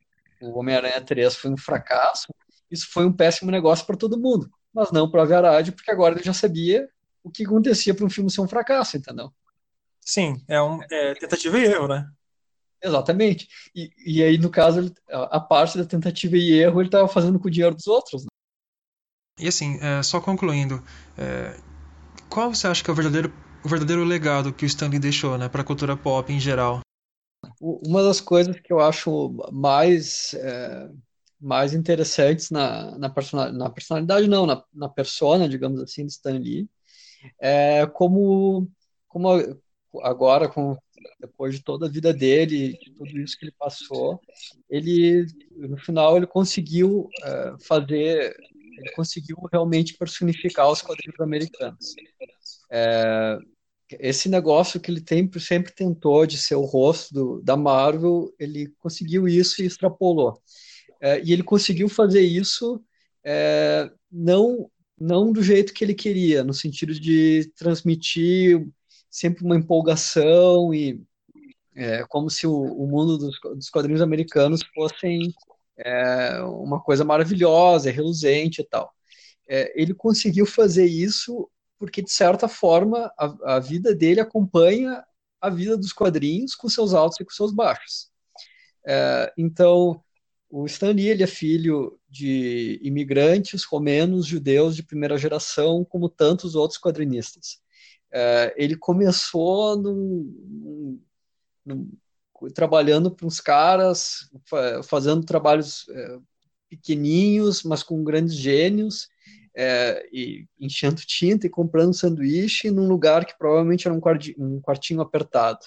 o Homem-Aranha 3 foi um fracasso, isso foi um péssimo negócio para todo mundo, mas não para o Average, porque agora ele já sabia o que acontecia para um filme ser um fracasso, entendeu? Sim, é um é tentativa e erro, né? Exatamente. E, e aí, no caso, a parte da tentativa e erro ele estava fazendo com o dinheiro dos outros. Né? E assim, é, só concluindo, é, qual você acha que é o verdadeiro, o verdadeiro legado que o Stanley deixou né, para a cultura pop em geral? Uma das coisas que eu acho mais, é, mais interessantes na, na, personalidade, na personalidade, não, na, na persona, digamos assim, de Stan Lee, é como, como agora, com, depois de toda a vida dele, de tudo isso que ele passou, ele, no final, ele conseguiu é, fazer, ele conseguiu realmente personificar os quadrinhos americanos. É, esse negócio que ele tem, sempre tentou de ser o rosto do, da Marvel, ele conseguiu isso e extrapolou. É, e ele conseguiu fazer isso é, não não do jeito que ele queria, no sentido de transmitir sempre uma empolgação e é, como se o, o mundo dos, dos, quadrinhos americanos fossem é, uma coisa maravilhosa, reluzente e tal. É, ele conseguiu fazer isso porque, de certa forma, a, a, vida dele acompanha a vida dos quadrinhos com seus altos e com seus baixos. É, então, o Stan Lee ele é filho de imigrantes romenos, judeus de primeira geração, como tantos outros quadrinistas. É, ele começou num, num, trabalhando para uns caras, fazendo trabalhos é, pequeninhos, mas com grandes gênios, é, e enchendo tinta e comprando sanduíche num lugar que provavelmente era um um quartinho apertado.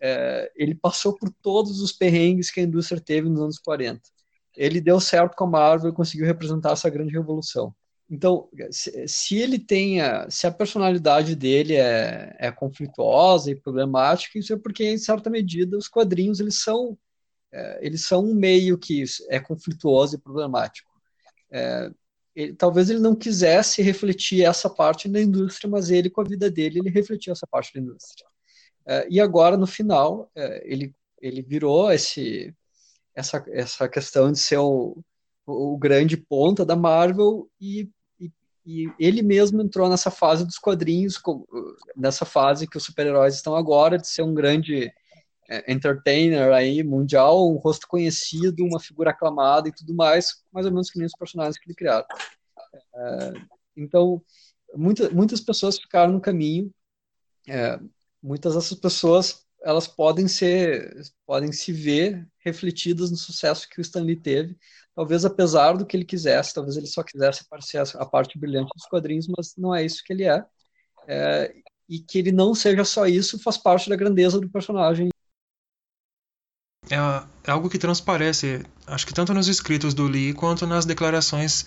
É, ele passou por todos os perrengues que a indústria teve nos anos 40. Ele deu certo com a Marvel e conseguiu representar essa grande revolução. Então, se, ele tenha, se a personalidade dele é, é conflituosa e problemática, isso é porque, em certa medida, os quadrinhos eles são, é, eles são um meio que é conflituoso e problemático. É, ele, talvez ele não quisesse refletir essa parte da indústria, mas ele, com a vida dele, ele refletiu essa parte da indústria. É, e agora, no final, é, ele, ele virou esse, essa, essa questão de ser o, o grande ponta da Marvel e e ele mesmo entrou nessa fase dos quadrinhos, nessa fase que os super-heróis estão agora, de ser um grande é, entertainer aí, mundial, um rosto conhecido, uma figura aclamada e tudo mais, mais ou menos que nem os personagens que ele criaram. É, então, muita, muitas pessoas ficaram no caminho, é, muitas dessas pessoas elas podem ser, podem se ver refletidas no sucesso que o Stanley teve, talvez apesar do que ele quisesse, talvez ele só quisesse aparecer a parte brilhante dos quadrinhos, mas não é isso que ele é. é e que ele não seja só isso faz parte da grandeza do personagem. É, é algo que transparece, acho que tanto nos escritos do Lee quanto nas declarações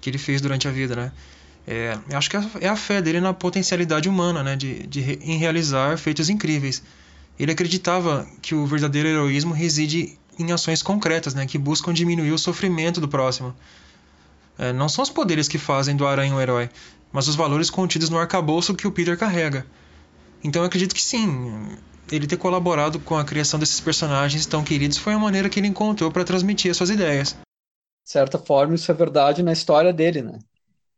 que ele fez durante a vida, né? É, acho que é a fé dele na potencialidade humana, né? De, de, em realizar feitos incríveis. Ele acreditava que o verdadeiro heroísmo reside em ações concretas, né, que buscam diminuir o sofrimento do próximo. É, não são os poderes que fazem do Aranha um herói, mas os valores contidos no arcabouço que o Peter carrega. Então eu acredito que sim, ele ter colaborado com a criação desses personagens tão queridos foi a maneira que ele encontrou para transmitir as suas ideias. De certa forma, isso é verdade na história dele, né?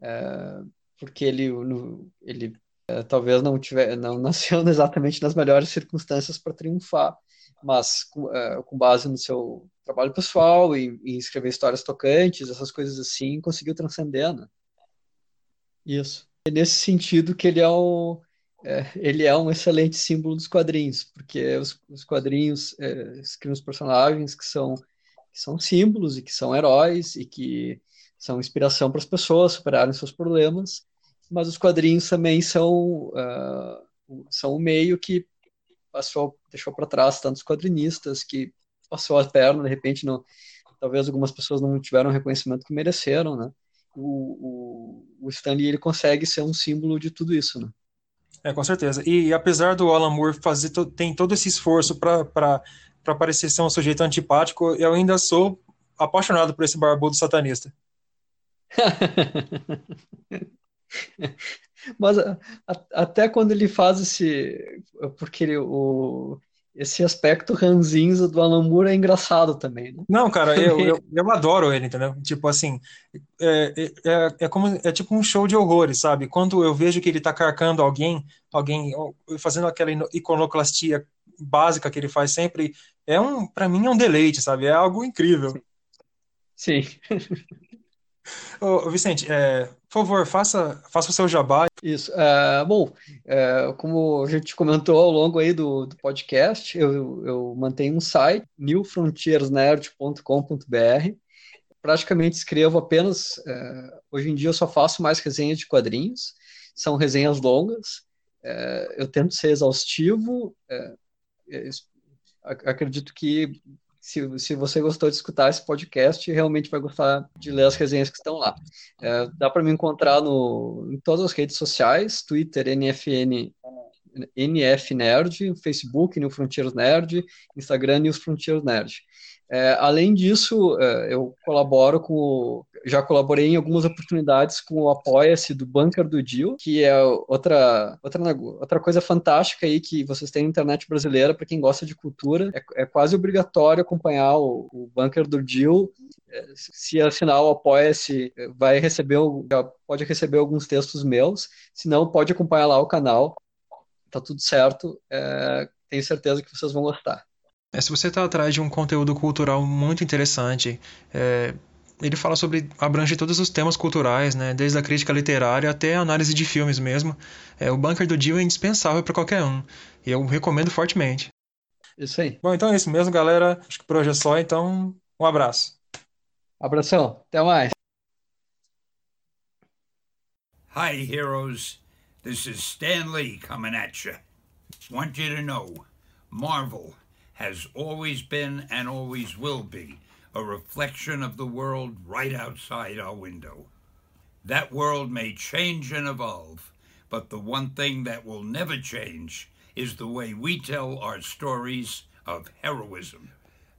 É, porque ele, no, ele talvez não tiver, não nasceu exatamente nas melhores circunstâncias para triunfar, mas com, uh, com base no seu trabalho pessoal, em, em, escrever histórias tocantes, essas coisas assim, conseguiu transcender, né? Isso. É nesse sentido que ele é um, é, ele é um excelente símbolo dos quadrinhos, porque os, os quadrinhos é, criam os personagens que são, que são símbolos e que são heróis e que são inspiração para as pessoas superarem seus problemas, mas os quadrinhos também são, uh, são o meio que passou, deixou para trás tantos quadrinistas, que passou a perna, de repente, não, talvez algumas pessoas não tiveram o reconhecimento que mereceram, né? O, o, o Stanley ele consegue ser um símbolo de tudo isso, né? É, com certeza. E, e apesar do Alan Moore fazer to, tem todo esse esforço para parecer ser um sujeito antipático, eu ainda sou apaixonado por esse barbudo satanista. Mas a, a, até quando ele faz esse. Porque ele, o, esse aspecto ranzinza do Alan Moore é engraçado também, né? Não, cara, eu, eu, eu, adoro ele, entendeu? Tipo assim, é, é, é, é como é tipo um show de horrores, sabe? Quando eu vejo que ele tá carcando alguém, alguém fazendo aquela iconoclastia básica que ele faz sempre, é um, para mim é um deleite, sabe? É algo incrível. Sim. Ô, Vicente, é, por favor, faça, faça o seu jabá. Isso. É, bom, é, como a gente comentou ao longo aí do, do podcast, eu, eu mantenho um site, newfrontiersnerd.com.br. Praticamente escrevo apenas. É, hoje em dia eu só faço mais resenhas de quadrinhos, são resenhas longas. Eu tento ser exaustivo. Acredito que se, se você gostou de escutar esse podcast, realmente vai gostar de ler as resenhas que estão lá. É, dá para me encontrar no, em todas as redes sociais, Twitter, NFN, NF Nerd, Facebook, New Frontiers Nerd, Instagram, New Frontiers Nerd. É, além disso, é, eu colaboro com já colaborei em algumas oportunidades com o Apoia-se do Bunker do Dio, que é outra, outra, outra coisa fantástica aí que vocês têm na internet brasileira para quem gosta de cultura. É, é, quase obrigatório acompanhar o, o Bunker do Dio. É, se assinar o Apoia-se, vai receber, pode receber alguns textos meus. Se não, pode acompanhar lá o canal. Tá tudo certo. É, tenho certeza que vocês vão gostar. É, se você está atrás de um conteúdo cultural muito interessante, é, ele fala sobre abrange todos os temas culturais, né, desde a crítica literária até a análise de filmes mesmo. É, o Bunker do Dio é indispensável para qualquer um. E eu recomendo fortemente. Isso aí. Bom, então é isso mesmo, galera. Acho que por hoje é só, então um abraço. Abração, até mais. Hi, heroes. This is Stan Lee coming at you. Want you to know, Marvel has always been and always will be a reflection of the world right outside our window. That world may change and evolve, but the one thing that will never change is the way we tell our stories of heroism.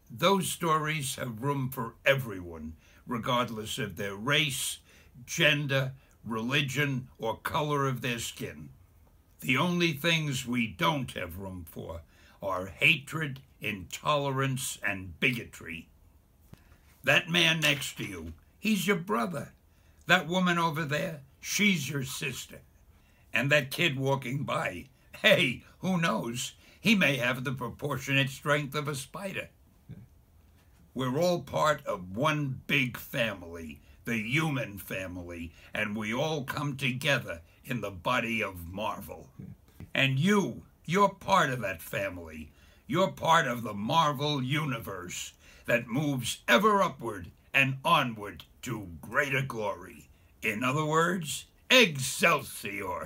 Those stories have room for everyone, regardless of their race, gender, religion, or color of their skin. The only things we don't have room for are hatred intolerance, and bigotry. That man next to you, he's your brother. That woman over there, she's your sister. And that kid walking by, hey, who knows? He may have the proportionate strength of a spider. We're all part of one big family, the human family, and we all come together in the body of Marvel. And you, you're part of that family. You're part of the Marvel Universe that moves ever upward and onward to greater glory. In other words, Excelsior!